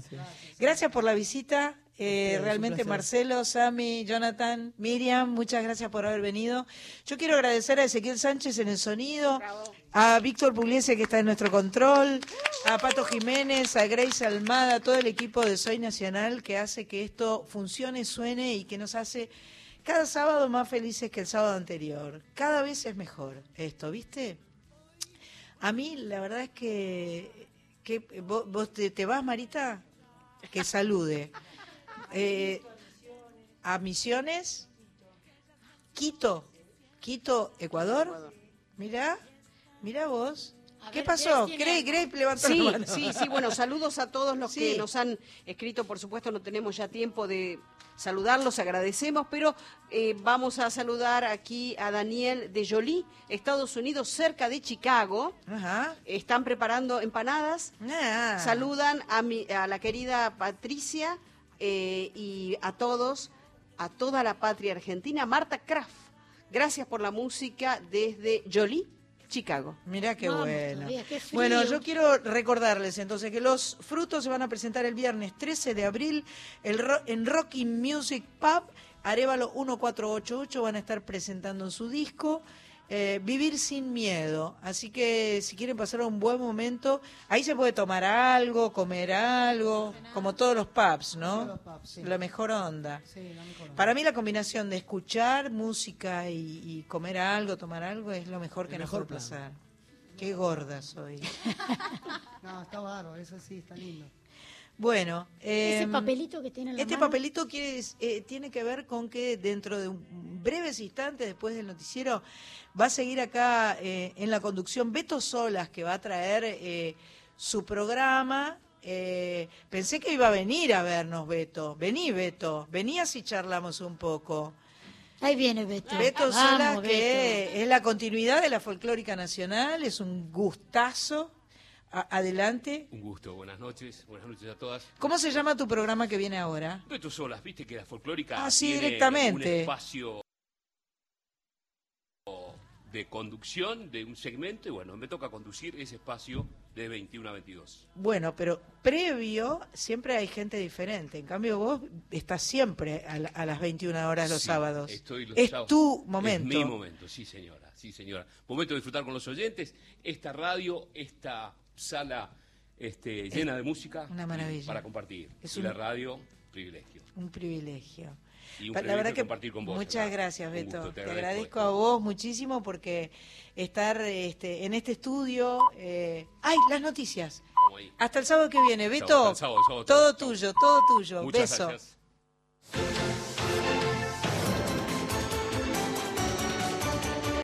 Gracias por la visita. Eh, realmente. Marcelo, Sami, Jonathan, Miriam, muchas gracias por haber venido. Yo quiero agradecer a Ezequiel Sánchez en el sonido, a Víctor Pugliese que está en nuestro control, a Pato Jiménez, a Grace Almada, a todo el equipo de Soy Nacional que hace que esto funcione, suene y que nos hace cada sábado más felices que el sábado anterior. Cada vez es mejor esto, ¿viste? A mí la verdad es que, que vos, vos te, te vas, Marita, que salude. Eh, a Misiones, Quito, Quito, Ecuador. Mirá, mirá vos. ¿Qué ver, pasó? Tiene- Grace levantó Sí, la mano. sí, sí, bueno, saludos a todos los que nos han escrito, por supuesto no tenemos ya tiempo de saludarlos, agradecemos, pero eh, vamos a saludar aquí a Daniel de Jolie, Estados Unidos, cerca de Chicago. Están preparando empanadas. Ah. Saludan a, mi, a la querida Patricia eh, y a todos, a toda la patria argentina. Marta Kraft, gracias por la música desde Jolie, Chicago. Mirá qué Vamos bueno. todavía, qué frío. Bueno, yo quiero recordarles entonces que los frutos se van a presentar el viernes 13 de abril el ro- en Rocky Music Pub. Arevalo 1488 van a estar presentando su disco. Eh, Vivir sin miedo. Así que si quieren pasar un buen momento, ahí se puede tomar algo, comer algo, como todos los pubs, ¿no? Todos los pubs, sí. La mejor onda. Sí, la mejor. Para mí la combinación de escuchar música y, y comer algo, tomar algo, es lo mejor que El nos mejor puede plan. pasar. Qué gorda soy. No, está bárbaro, eso sí, está lindo. Bueno, Ese em, papelito que tiene en la este mano. papelito quiere, eh, tiene que ver con que dentro de un breves instantes después del noticiero va a seguir acá eh, en la conducción Beto Solas que va a traer eh, su programa. Eh, pensé que iba a venir a vernos Beto. Vení Beto, vení así charlamos un poco. Ahí viene Beto. Beto Solas, Beto. que es la continuidad de la folclórica nacional, es un gustazo. Adelante. Un gusto, buenas noches, buenas noches a todas. ¿Cómo se llama tu programa que viene ahora? Beto Solas, viste que la folclórica Ah, sí, tiene directamente. un espacio de conducción de un segmento y bueno, me toca conducir ese espacio de 21 a 22. Bueno, pero previo siempre hay gente diferente. En cambio, vos estás siempre a, la- a las 21 horas los Sí, sábados. estoy los es sábados. tu momento. Es mi momento, sí señora, sí señora. Momento de disfrutar con los oyentes, esta radio, esta sala este, llena de música. una maravilla. Para compartir. Es y un- la radio, privilegio. Un privilegio. Y un Pa- privilegio compartir con vos, muchas ¿verdad? gracias, Beto. gusto, te te agradezco a vos muchísimo porque estar este, en este estudio. Eh... ¡Ay, las noticias! Hasta el sábado que viene. Beto, sábado, sábado, todo tuyo, todo tuyo. Muchas Beso. gracias.